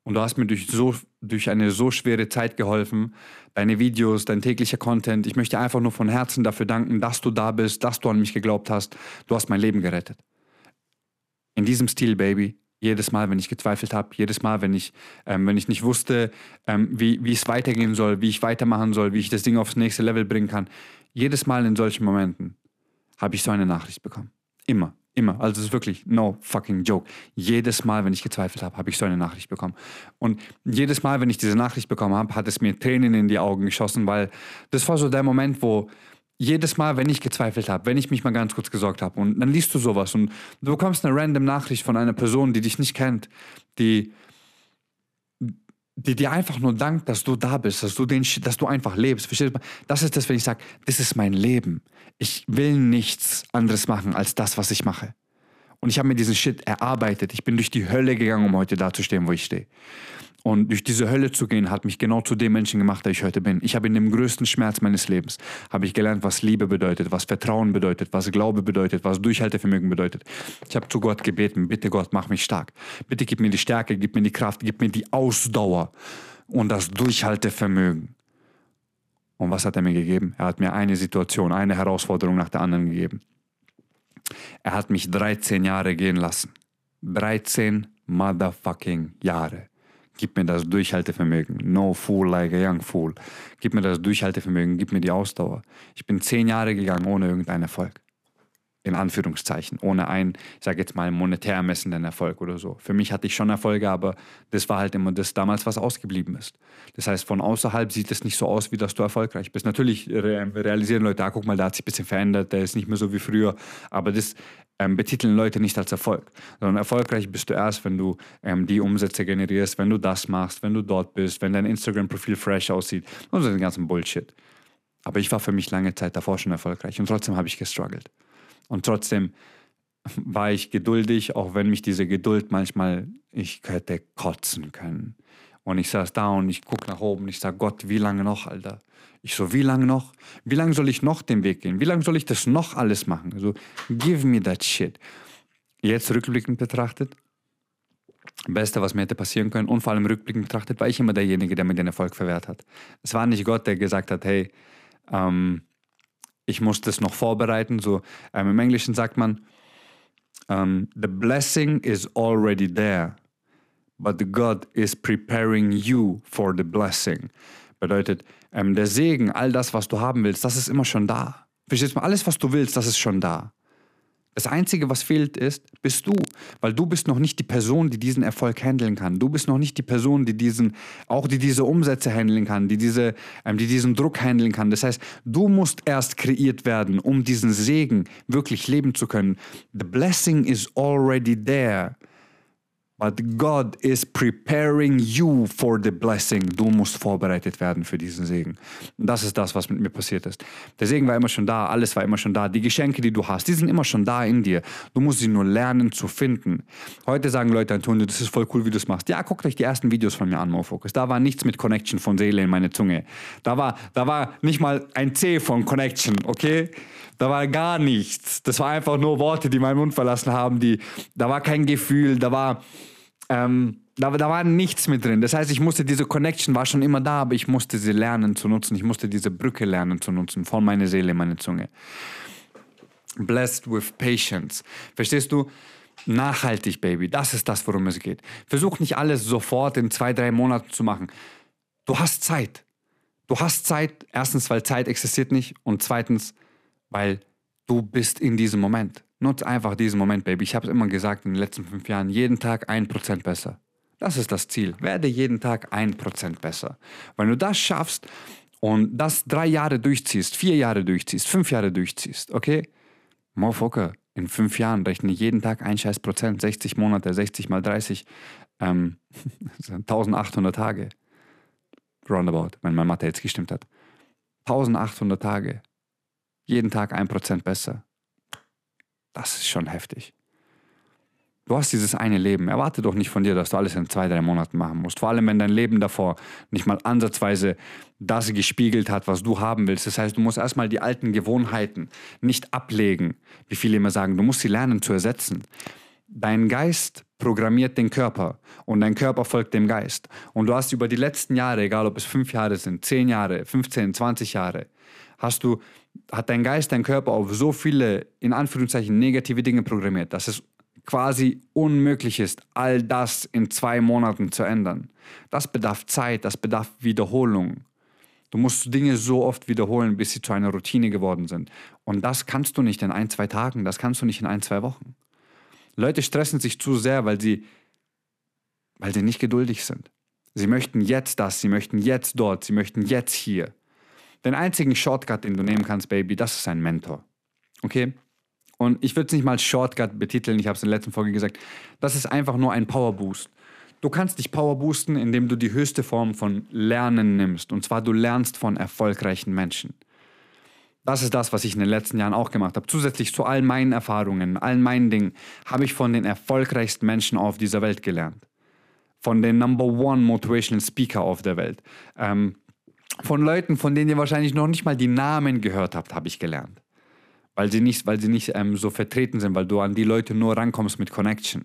und du hast mir durch, so, durch eine so schwere Zeit geholfen. Deine Videos, dein täglicher Content. Ich möchte einfach nur von Herzen dafür danken, dass du da bist, dass du an mich geglaubt hast. Du hast mein Leben gerettet. In diesem Stil, Baby. Jedes Mal, wenn ich gezweifelt habe, jedes Mal, wenn ich, ähm, wenn ich nicht wusste, ähm, wie, wie es weitergehen soll, wie ich weitermachen soll, wie ich das Ding aufs nächste Level bringen kann. Jedes Mal in solchen Momenten habe ich so eine Nachricht bekommen. Immer. Immer. Also es ist wirklich no fucking joke. Jedes Mal, wenn ich gezweifelt habe, habe ich so eine Nachricht bekommen. Und jedes Mal, wenn ich diese Nachricht bekommen habe, hat es mir Tränen in die Augen geschossen, weil das war so der Moment, wo jedes Mal, wenn ich gezweifelt habe, wenn ich mich mal ganz kurz gesorgt habe und dann liest du sowas und du bekommst eine random Nachricht von einer Person, die dich nicht kennt, die die dir einfach nur dankt, dass du da bist, dass du, den, dass du einfach lebst. Verstehst du? Das ist das, wenn ich sage, das ist mein Leben. Ich will nichts anderes machen als das, was ich mache. Und ich habe mir diesen Shit erarbeitet. Ich bin durch die Hölle gegangen, um heute da zu stehen, wo ich stehe. Und durch diese Hölle zu gehen, hat mich genau zu dem Menschen gemacht, der ich heute bin. Ich habe in dem größten Schmerz meines Lebens, habe ich gelernt, was Liebe bedeutet, was Vertrauen bedeutet, was Glaube bedeutet, was Durchhaltevermögen bedeutet. Ich habe zu Gott gebeten, bitte Gott, mach mich stark. Bitte gib mir die Stärke, gib mir die Kraft, gib mir die Ausdauer und das Durchhaltevermögen. Und was hat er mir gegeben? Er hat mir eine Situation, eine Herausforderung nach der anderen gegeben. Er hat mich 13 Jahre gehen lassen. 13 motherfucking Jahre. Gib mir das Durchhaltevermögen. No fool like a young fool. Gib mir das Durchhaltevermögen, gib mir die Ausdauer. Ich bin zehn Jahre gegangen ohne irgendeinen Erfolg. In Anführungszeichen. Ohne einen, ich sage jetzt mal, monetär ermessenden Erfolg oder so. Für mich hatte ich schon Erfolge, aber das war halt immer das damals, was ausgeblieben ist. Das heißt, von außerhalb sieht es nicht so aus, wie dass du erfolgreich bist. Natürlich realisieren Leute, ah, guck mal, da hat sich ein bisschen verändert, der ist nicht mehr so wie früher. Aber das ähm, betiteln Leute nicht als Erfolg, sondern erfolgreich bist du erst, wenn du ähm, die Umsätze generierst, wenn du das machst, wenn du dort bist, wenn dein Instagram-Profil fresh aussieht und so den ganzen Bullshit. Aber ich war für mich lange Zeit davor schon erfolgreich und trotzdem habe ich gestruggelt. Und trotzdem war ich geduldig, auch wenn mich diese Geduld manchmal, ich hätte kotzen können. Und ich saß da und ich gucke nach oben und ich sage, Gott, wie lange noch, Alter? Ich so, wie lange noch? Wie lange soll ich noch den Weg gehen? Wie lange soll ich das noch alles machen? So, give me that shit. Jetzt rückblickend betrachtet, Beste, was mir hätte passieren können und vor allem rückblickend betrachtet, war ich immer derjenige, der mir den Erfolg verwehrt hat. Es war nicht Gott, der gesagt hat, hey, ähm, ich muss das noch vorbereiten. So, ähm, Im Englischen sagt man, um, ähm, the blessing is already there, but God is preparing you for the blessing. Bedeutet, ähm, der Segen, all das, was du haben willst, das ist immer schon da. Verstehst du? Alles, was du willst, das ist schon da. Das Einzige, was fehlt, ist, bist du. Weil du bist noch nicht die Person, die diesen Erfolg handeln kann. Du bist noch nicht die Person, die diesen, auch die diese Umsätze handeln kann, die, diese, ähm, die diesen Druck handeln kann. Das heißt, du musst erst kreiert werden, um diesen Segen wirklich leben zu können. The blessing is already there. But God is preparing you for the blessing. Du musst vorbereitet werden für diesen Segen. Und das ist das, was mit mir passiert ist. Der Segen war immer schon da, alles war immer schon da. Die Geschenke, die du hast, die sind immer schon da in dir. Du musst sie nur lernen zu finden. Heute sagen Leute, Antonio, das ist voll cool, wie du es machst. Ja, guckt euch die ersten Videos von mir an, MoFocus. Da war nichts mit Connection von Seele in meine Zunge. Da war, da war nicht mal ein C von Connection, okay? Da war gar nichts. Das war einfach nur Worte, die meinen Mund verlassen haben. Die, da war kein Gefühl, da war ähm, da, da war nichts mit drin. Das heißt, ich musste diese Connection war schon immer da, aber ich musste sie lernen zu nutzen. Ich musste diese Brücke lernen zu nutzen von meiner Seele, meine Zunge. Blessed with patience. Verstehst du? Nachhaltig, Baby. Das ist das, worum es geht. Versuch nicht alles sofort in zwei, drei Monaten zu machen. Du hast Zeit. Du hast Zeit, erstens, weil Zeit existiert nicht und zweitens, weil du bist in diesem Moment. Nutz einfach diesen Moment, Baby. Ich habe es immer gesagt in den letzten fünf Jahren, jeden Tag ein Prozent besser. Das ist das Ziel. Werde jeden Tag ein Prozent besser. Wenn du das schaffst und das drei Jahre durchziehst, vier Jahre durchziehst, fünf Jahre durchziehst, okay? Motherfucker, in fünf Jahren rechne jeden Tag ein scheiß Prozent, 60 Monate, 60 mal 30, ähm, 1800 Tage. roundabout, wenn mein Mathe jetzt gestimmt hat. 1800 Tage. Jeden Tag ein Prozent besser. Das ist schon heftig. Du hast dieses eine Leben. Erwarte doch nicht von dir, dass du alles in zwei, drei Monaten machen musst. Vor allem, wenn dein Leben davor nicht mal ansatzweise das gespiegelt hat, was du haben willst. Das heißt, du musst erstmal die alten Gewohnheiten nicht ablegen, wie viele immer sagen. Du musst sie lernen zu ersetzen. Dein Geist programmiert den Körper und dein Körper folgt dem Geist. Und du hast über die letzten Jahre, egal ob es fünf Jahre sind, zehn Jahre, 15, 20 Jahre, hast du, hat dein Geist dein Körper auf so viele, in Anführungszeichen, negative Dinge programmiert, dass es quasi unmöglich ist, all das in zwei Monaten zu ändern. Das bedarf Zeit, das bedarf Wiederholung. Du musst Dinge so oft wiederholen, bis sie zu einer Routine geworden sind. Und das kannst du nicht in ein, zwei Tagen, das kannst du nicht in ein, zwei Wochen. Leute stressen sich zu sehr, weil sie, weil sie nicht geduldig sind. Sie möchten jetzt das, sie möchten jetzt dort, sie möchten jetzt hier. Den einzigen Shortcut, den du nehmen kannst, Baby, das ist ein Mentor. Okay? Und ich würde es nicht mal Shortcut betiteln, ich habe es in der letzten Folge gesagt. Das ist einfach nur ein Power Boost. Du kannst dich Power boosten, indem du die höchste Form von Lernen nimmst. Und zwar du lernst von erfolgreichen Menschen. Das ist das, was ich in den letzten Jahren auch gemacht habe. Zusätzlich zu all meinen Erfahrungen, all meinen Dingen, habe ich von den erfolgreichsten Menschen auf dieser Welt gelernt. Von den Number One Motivational Speaker auf der Welt. Ähm, von Leuten, von denen ihr wahrscheinlich noch nicht mal die Namen gehört habt, habe ich gelernt weil sie nicht, weil sie nicht ähm, so vertreten sind, weil du an die Leute nur rankommst mit Connection.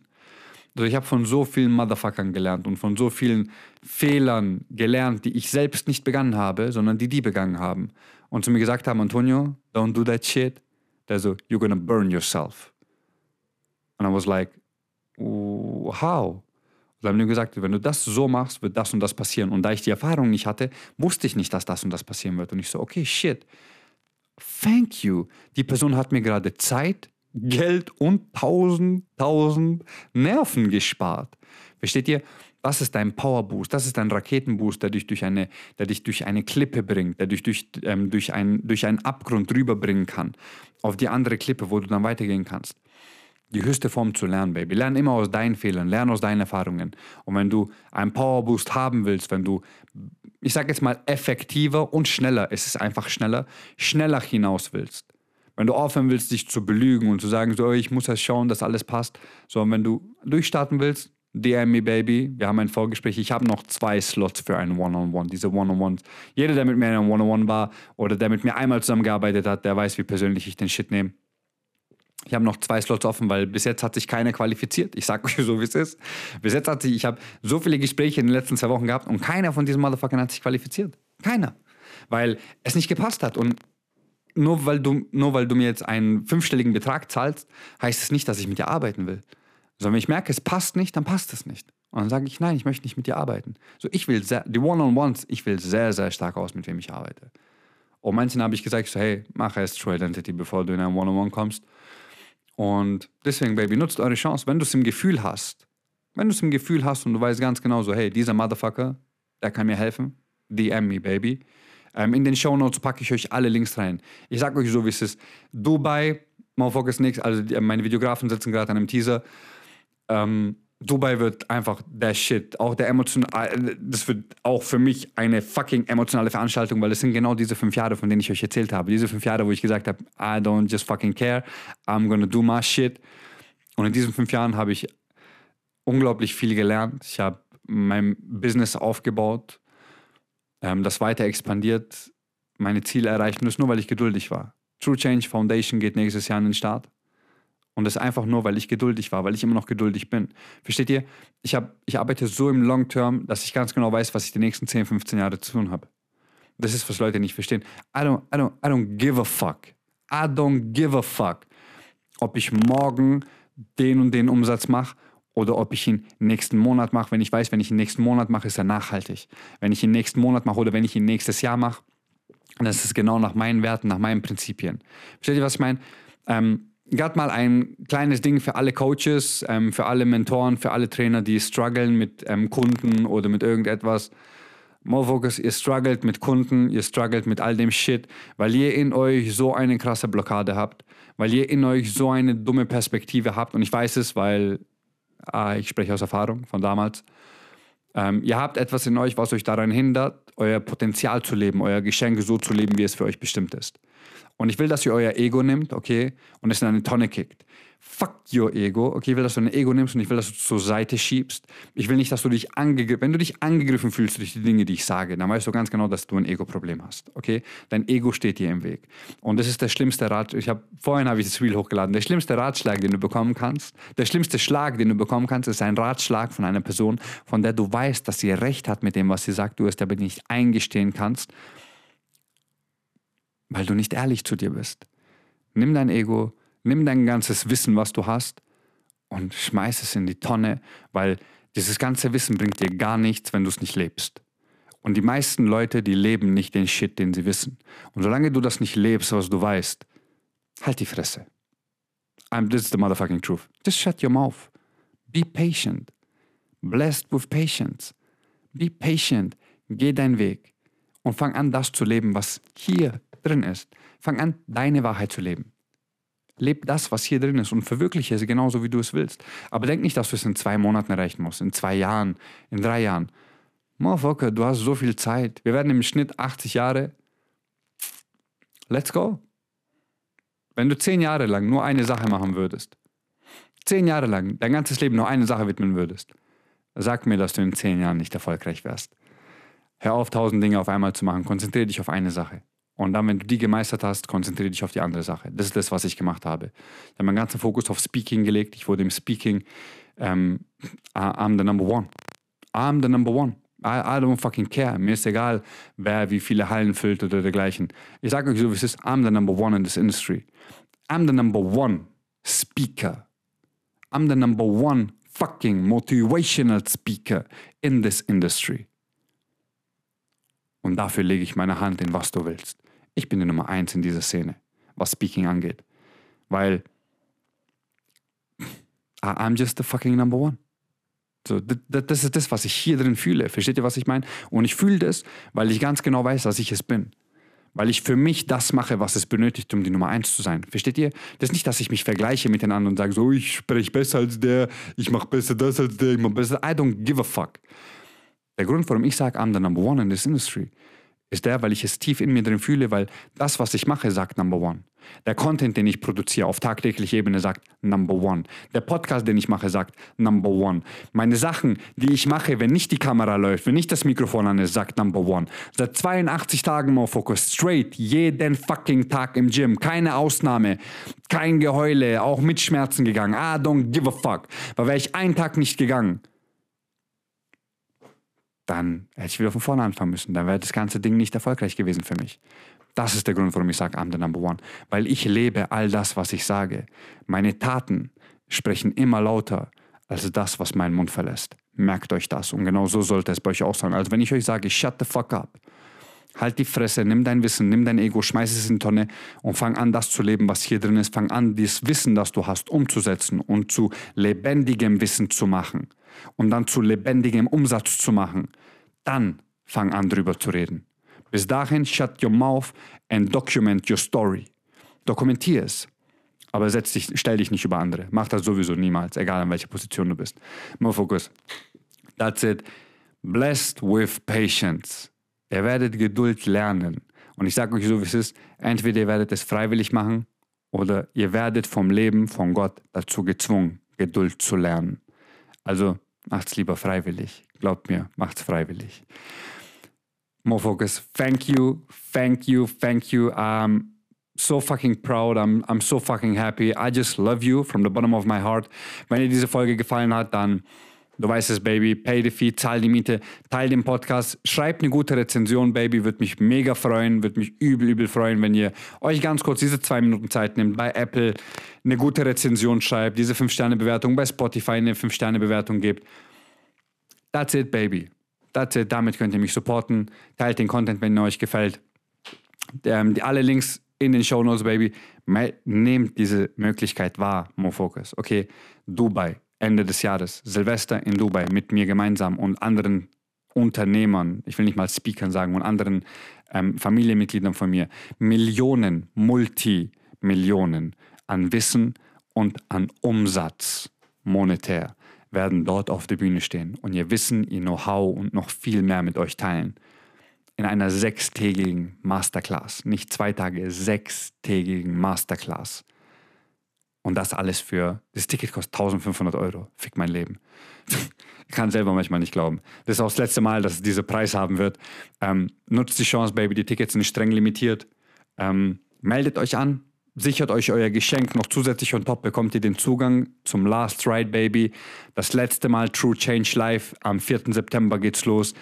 Also ich habe von so vielen Motherfuckern gelernt und von so vielen Fehlern gelernt, die ich selbst nicht begangen habe, sondern die die begangen haben. Und zu mir gesagt haben, Antonio, don't do that shit. They're so, you're gonna burn yourself. And I was like, how? Und haben die gesagt, wenn du das so machst, wird das und das passieren. Und da ich die Erfahrung nicht hatte, wusste ich nicht, dass das und das passieren wird. Und ich so, okay, shit thank you. Die Person hat mir gerade Zeit, Geld und tausend, tausend Nerven gespart. Versteht ihr? Das ist dein Powerboost, das ist dein Raketenboost, der dich durch eine, der dich durch eine Klippe bringt, der dich durch, ähm, durch, ein, durch einen Abgrund rüberbringen kann, auf die andere Klippe, wo du dann weitergehen kannst. Die höchste Form zu lernen, Baby. Lern immer aus deinen Fehlern, lern aus deinen Erfahrungen. Und wenn du einen Powerboost haben willst, wenn du ich sage jetzt mal, effektiver und schneller, es ist einfach schneller, schneller hinaus willst. Wenn du aufhören willst, dich zu belügen und zu sagen, so, ich muss erst schauen, dass alles passt. So, wenn du durchstarten willst, DM me, Baby. Wir haben ein Vorgespräch. Ich habe noch zwei Slots für ein One-on-One. -on -One. Diese One-on-Ones. Jeder, der mit mir in einem One-on-One -on -One war oder der mit mir einmal zusammengearbeitet hat, der weiß, wie persönlich ich den Shit nehme. Ich habe noch zwei Slots offen, weil bis jetzt hat sich keiner qualifiziert. Ich sage euch so, wie es ist. Bis jetzt hat sich, ich habe so viele Gespräche in den letzten zwei Wochen gehabt und keiner von diesen Motherfuckern hat sich qualifiziert. Keiner. Weil es nicht gepasst hat. Und nur weil du, nur weil du mir jetzt einen fünfstelligen Betrag zahlst, heißt es nicht, dass ich mit dir arbeiten will. Sondern wenn ich merke, es passt nicht, dann passt es nicht. Und dann sage ich, nein, ich möchte nicht mit dir arbeiten. So, ich will sehr, die One-on-Ones, ich will sehr, sehr stark aus, mit wem ich arbeite. Und manchen habe ich gesagt, so, hey, mach erst True Identity, bevor du in ein One-on-One kommst. Und deswegen, Baby, nutzt eure Chance. Wenn du es im Gefühl hast, wenn du es im Gefühl hast und du weißt ganz genau so, hey, dieser Motherfucker, der kann mir helfen, DM me, Baby. Ähm, in den Show Notes packe ich euch alle Links rein. Ich sage euch so, wie es ist. Dubai, Motherfuckers nix, also die, meine Videografen sitzen gerade an einem Teaser. Ähm, Dubai wird einfach der Shit. Auch der emotional, das wird auch für mich eine fucking emotionale Veranstaltung, weil es sind genau diese fünf Jahre, von denen ich euch erzählt habe. Diese fünf Jahre, wo ich gesagt habe, I don't just fucking care, I'm gonna do my shit. Und in diesen fünf Jahren habe ich unglaublich viel gelernt. Ich habe mein Business aufgebaut, ähm, das weiter expandiert, meine Ziele erreicht und das nur, weil ich geduldig war. True Change Foundation geht nächstes Jahr in den Start. Und das einfach nur, weil ich geduldig war, weil ich immer noch geduldig bin. Versteht ihr? Ich, hab, ich arbeite so im Long Term, dass ich ganz genau weiß, was ich die nächsten 10, 15 Jahre zu tun habe. Das ist, was Leute nicht verstehen. I don't, I, don't, I don't give a fuck. I don't give a fuck, ob ich morgen den und den Umsatz mache oder ob ich ihn nächsten Monat mache. Wenn ich weiß, wenn ich ihn nächsten Monat mache, ist er nachhaltig. Wenn ich ihn nächsten Monat mache oder wenn ich ihn nächstes Jahr mache, dann ist es genau nach meinen Werten, nach meinen Prinzipien. Versteht ihr, was ich meine? Ähm, gerade mal ein kleines Ding für alle Coaches, ähm, für alle Mentoren, für alle Trainer, die strugglen mit ähm, Kunden oder mit irgendetwas. Mofocus, ihr struggelt mit Kunden, ihr struggelt mit all dem Shit, weil ihr in euch so eine krasse Blockade habt, weil ihr in euch so eine dumme Perspektive habt. Und ich weiß es, weil ah, ich spreche aus Erfahrung von damals. Ähm, ihr habt etwas in euch, was euch daran hindert, euer Potenzial zu leben, euer Geschenk so zu leben, wie es für euch bestimmt ist. Und ich will, dass ihr euer Ego nimmt, okay, und es in eine Tonne kickt fuck your Ego. Okay, ich will, dass du dein Ego nimmst und ich will, dass du zur Seite schiebst. Ich will nicht, dass du dich angegriffen, wenn du dich angegriffen fühlst durch die Dinge, die ich sage, dann weißt du ganz genau, dass du ein Ego-Problem hast. Okay, dein Ego steht dir im Weg. Und das ist der schlimmste Rat. Ich habe vorhin habe ich das Reel hochgeladen. Der schlimmste Ratschlag, den du bekommen kannst, der schlimmste Schlag, den du bekommen kannst, ist ein Ratschlag von einer Person, von der du weißt, dass sie recht hat mit dem, was sie sagt, du es aber nicht eingestehen kannst, weil du nicht ehrlich zu dir bist. Nimm dein Ego, Nimm dein ganzes Wissen, was du hast, und schmeiß es in die Tonne, weil dieses ganze Wissen bringt dir gar nichts, wenn du es nicht lebst. Und die meisten Leute, die leben nicht den Shit, den sie wissen. Und solange du das nicht lebst, was du weißt, halt die Fresse. I'm, this is the motherfucking truth. Just shut your mouth. Be patient. Blessed with patience. Be patient. Geh deinen Weg. Und fang an, das zu leben, was hier drin ist. Fang an, deine Wahrheit zu leben. Leb das, was hier drin ist und verwirkliche es genauso, wie du es willst. Aber denk nicht, dass du es in zwei Monaten erreichen musst, in zwei Jahren, in drei Jahren. Motherfucker, du hast so viel Zeit. Wir werden im Schnitt 80 Jahre. Let's go. Wenn du zehn Jahre lang nur eine Sache machen würdest, zehn Jahre lang dein ganzes Leben nur eine Sache widmen würdest, sag mir, dass du in zehn Jahren nicht erfolgreich wärst. Hör auf, tausend Dinge auf einmal zu machen. Konzentriere dich auf eine Sache. Und dann, wenn du die gemeistert hast, konzentriere dich auf die andere Sache. Das ist das, was ich gemacht habe. Ich habe meinen ganzen Fokus auf Speaking gelegt. Ich wurde im Speaking, ähm, I'm the number one. I'm the number one. I, I don't fucking care. Mir ist egal, wer wie viele Hallen füllt oder dergleichen. Ich sage euch so, wie es ist. I'm the number one in this industry. I'm the number one speaker. I'm the number one fucking motivational speaker in this industry. Und dafür lege ich meine Hand in was du willst. Ich bin die Nummer eins in dieser Szene, was Speaking angeht. Weil I'm just the fucking number one. So, das ist das, was ich hier drin fühle. Versteht ihr, was ich meine? Und ich fühle das, weil ich ganz genau weiß, dass ich es bin. Weil ich für mich das mache, was es benötigt, um die Nummer eins zu sein. Versteht ihr? Das ist nicht, dass ich mich vergleiche mit den anderen und sage, so, ich spreche besser als der, ich mache besser das als der, ich mache besser. I don't give a fuck. Der Grund, warum ich sage, I'm the number one in this industry, ist der, weil ich es tief in mir drin fühle, weil das, was ich mache, sagt Number One. Der Content, den ich produziere auf tagtäglicher Ebene, sagt Number One. Der Podcast, den ich mache, sagt Number One. Meine Sachen, die ich mache, wenn nicht die Kamera läuft, wenn nicht das Mikrofon an ist, sagt Number One. Seit 82 Tagen More Focus, straight, jeden fucking Tag im Gym, keine Ausnahme, kein Geheule, auch mit Schmerzen gegangen. I don't give a fuck. Weil wäre ich einen Tag nicht gegangen, dann hätte ich wieder von vorne anfangen müssen. Dann wäre das ganze Ding nicht erfolgreich gewesen für mich. Das ist der Grund, warum ich sage, I'm the number one. Weil ich lebe all das, was ich sage. Meine Taten sprechen immer lauter als das, was meinen Mund verlässt. Merkt euch das. Und genau so sollte es bei euch auch sein. Also wenn ich euch sage, shut the fuck up. Halt die Fresse, nimm dein Wissen, nimm dein Ego, schmeiß es in die Tonne und fang an, das zu leben, was hier drin ist. Fang an, dieses Wissen, das du hast, umzusetzen und zu lebendigem Wissen zu machen und dann zu lebendigem Umsatz zu machen, dann fang an drüber zu reden. Bis dahin, shut your mouth and document your story. Dokumentier es. Aber setz dich, stell dich nicht über andere. Mach das sowieso niemals, egal in welcher Position du bist. More focus. That's it. Blessed with patience. Ihr werdet Geduld lernen. Und ich sage euch so, wie es ist. Entweder ihr werdet es freiwillig machen oder ihr werdet vom Leben, von Gott dazu gezwungen, Geduld zu lernen. Also macht's lieber freiwillig. Glaubt mir, macht's freiwillig. More focus. Thank you, thank you, thank you. I'm so fucking proud. I'm, I'm so fucking happy. I just love you from the bottom of my heart. Wenn dir diese Folge gefallen hat, dann Du weißt es, Baby. Pay the fee, zahl die Miete, teil den Podcast, schreibt eine gute Rezension, Baby. Würde mich mega freuen, würde mich übel, übel freuen, wenn ihr euch ganz kurz diese zwei Minuten Zeit nehmt, bei Apple eine gute Rezension schreibt, diese 5-Sterne-Bewertung, bei Spotify eine 5-Sterne-Bewertung gebt. That's it, Baby. That's it. Damit könnt ihr mich supporten. Teilt den Content, wenn er euch gefällt. Ähm, die, alle Links in den Show Notes, Baby. Nehmt diese Möglichkeit wahr, MoFocus. Okay, Dubai, Ende des Jahres, Silvester in Dubai mit mir gemeinsam und anderen Unternehmern, ich will nicht mal Speakern sagen, und anderen ähm, Familienmitgliedern von mir, Millionen, Multimillionen an Wissen und an Umsatz monetär werden dort auf der Bühne stehen und ihr Wissen, ihr Know-how und noch viel mehr mit euch teilen. In einer sechstägigen Masterclass. Nicht zwei Tage, sechstägigen Masterclass. Und das alles für, das Ticket kostet 1500 Euro. Fick mein Leben. ich kann selber manchmal nicht glauben. Das ist auch das letzte Mal, dass es diesen Preis haben wird. Ähm, nutzt die Chance, Baby. Die Tickets sind streng limitiert. Ähm, meldet euch an, sichert euch euer Geschenk noch zusätzlich on top, bekommt ihr den Zugang zum Last Ride Baby. Das letzte Mal True Change Live. Am 4. September geht's los.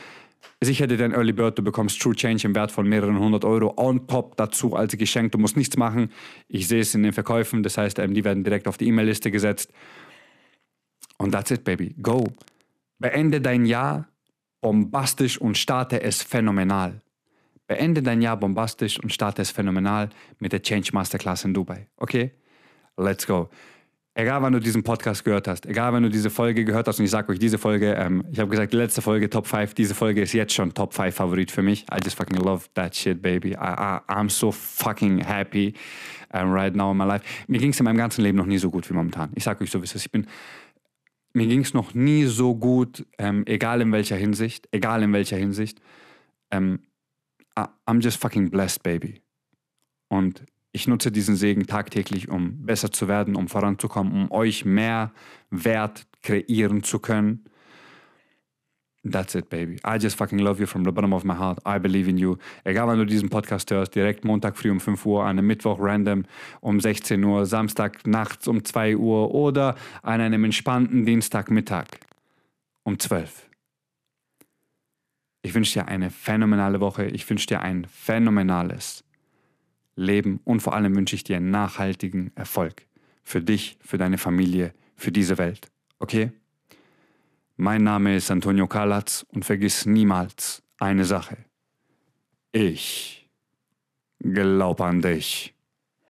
Sicher dir dein Early Bird, du bekommst True Change im Wert von mehreren hundert Euro on top dazu als Geschenk. Du musst nichts machen. Ich sehe es in den Verkäufen, das heißt, die werden direkt auf die E-Mail-Liste gesetzt. Und that's it, baby. Go. Beende dein Jahr bombastisch und starte es phänomenal. Beende dein Jahr bombastisch und starte es phänomenal mit der Change Masterclass in Dubai. Okay? Let's go. Egal, wann du diesen Podcast gehört hast, egal, wann du diese Folge gehört hast, und ich sage euch, diese Folge, ähm, ich habe gesagt, die letzte Folge Top 5, diese Folge ist jetzt schon Top 5 Favorit für mich. I just fucking love that shit, baby. I, I, I'm so fucking happy um, right now in my life. Mir ging es in meinem ganzen Leben noch nie so gut wie momentan. Ich sage euch so, wie es ist. Ich bin, mir ging es noch nie so gut, ähm, egal in welcher Hinsicht, egal in welcher Hinsicht. Ähm, I'm just fucking blessed, baby. Und ich nutze diesen Segen tagtäglich, um besser zu werden, um voranzukommen, um euch mehr Wert kreieren zu können. That's it, baby. I just fucking love you from the bottom of my heart. I believe in you. Egal, wann du diesen Podcast hörst, direkt Montag früh um 5 Uhr, an einem Mittwoch random um 16 Uhr, Samstag nachts um 2 Uhr oder an einem entspannten Dienstagmittag um 12 Ich wünsche dir eine phänomenale Woche. Ich wünsche dir ein phänomenales Leben und vor allem wünsche ich dir einen nachhaltigen Erfolg für dich, für deine Familie, für diese Welt. Okay? Mein Name ist Antonio Kalatz und vergiss niemals eine Sache. Ich glaube an dich.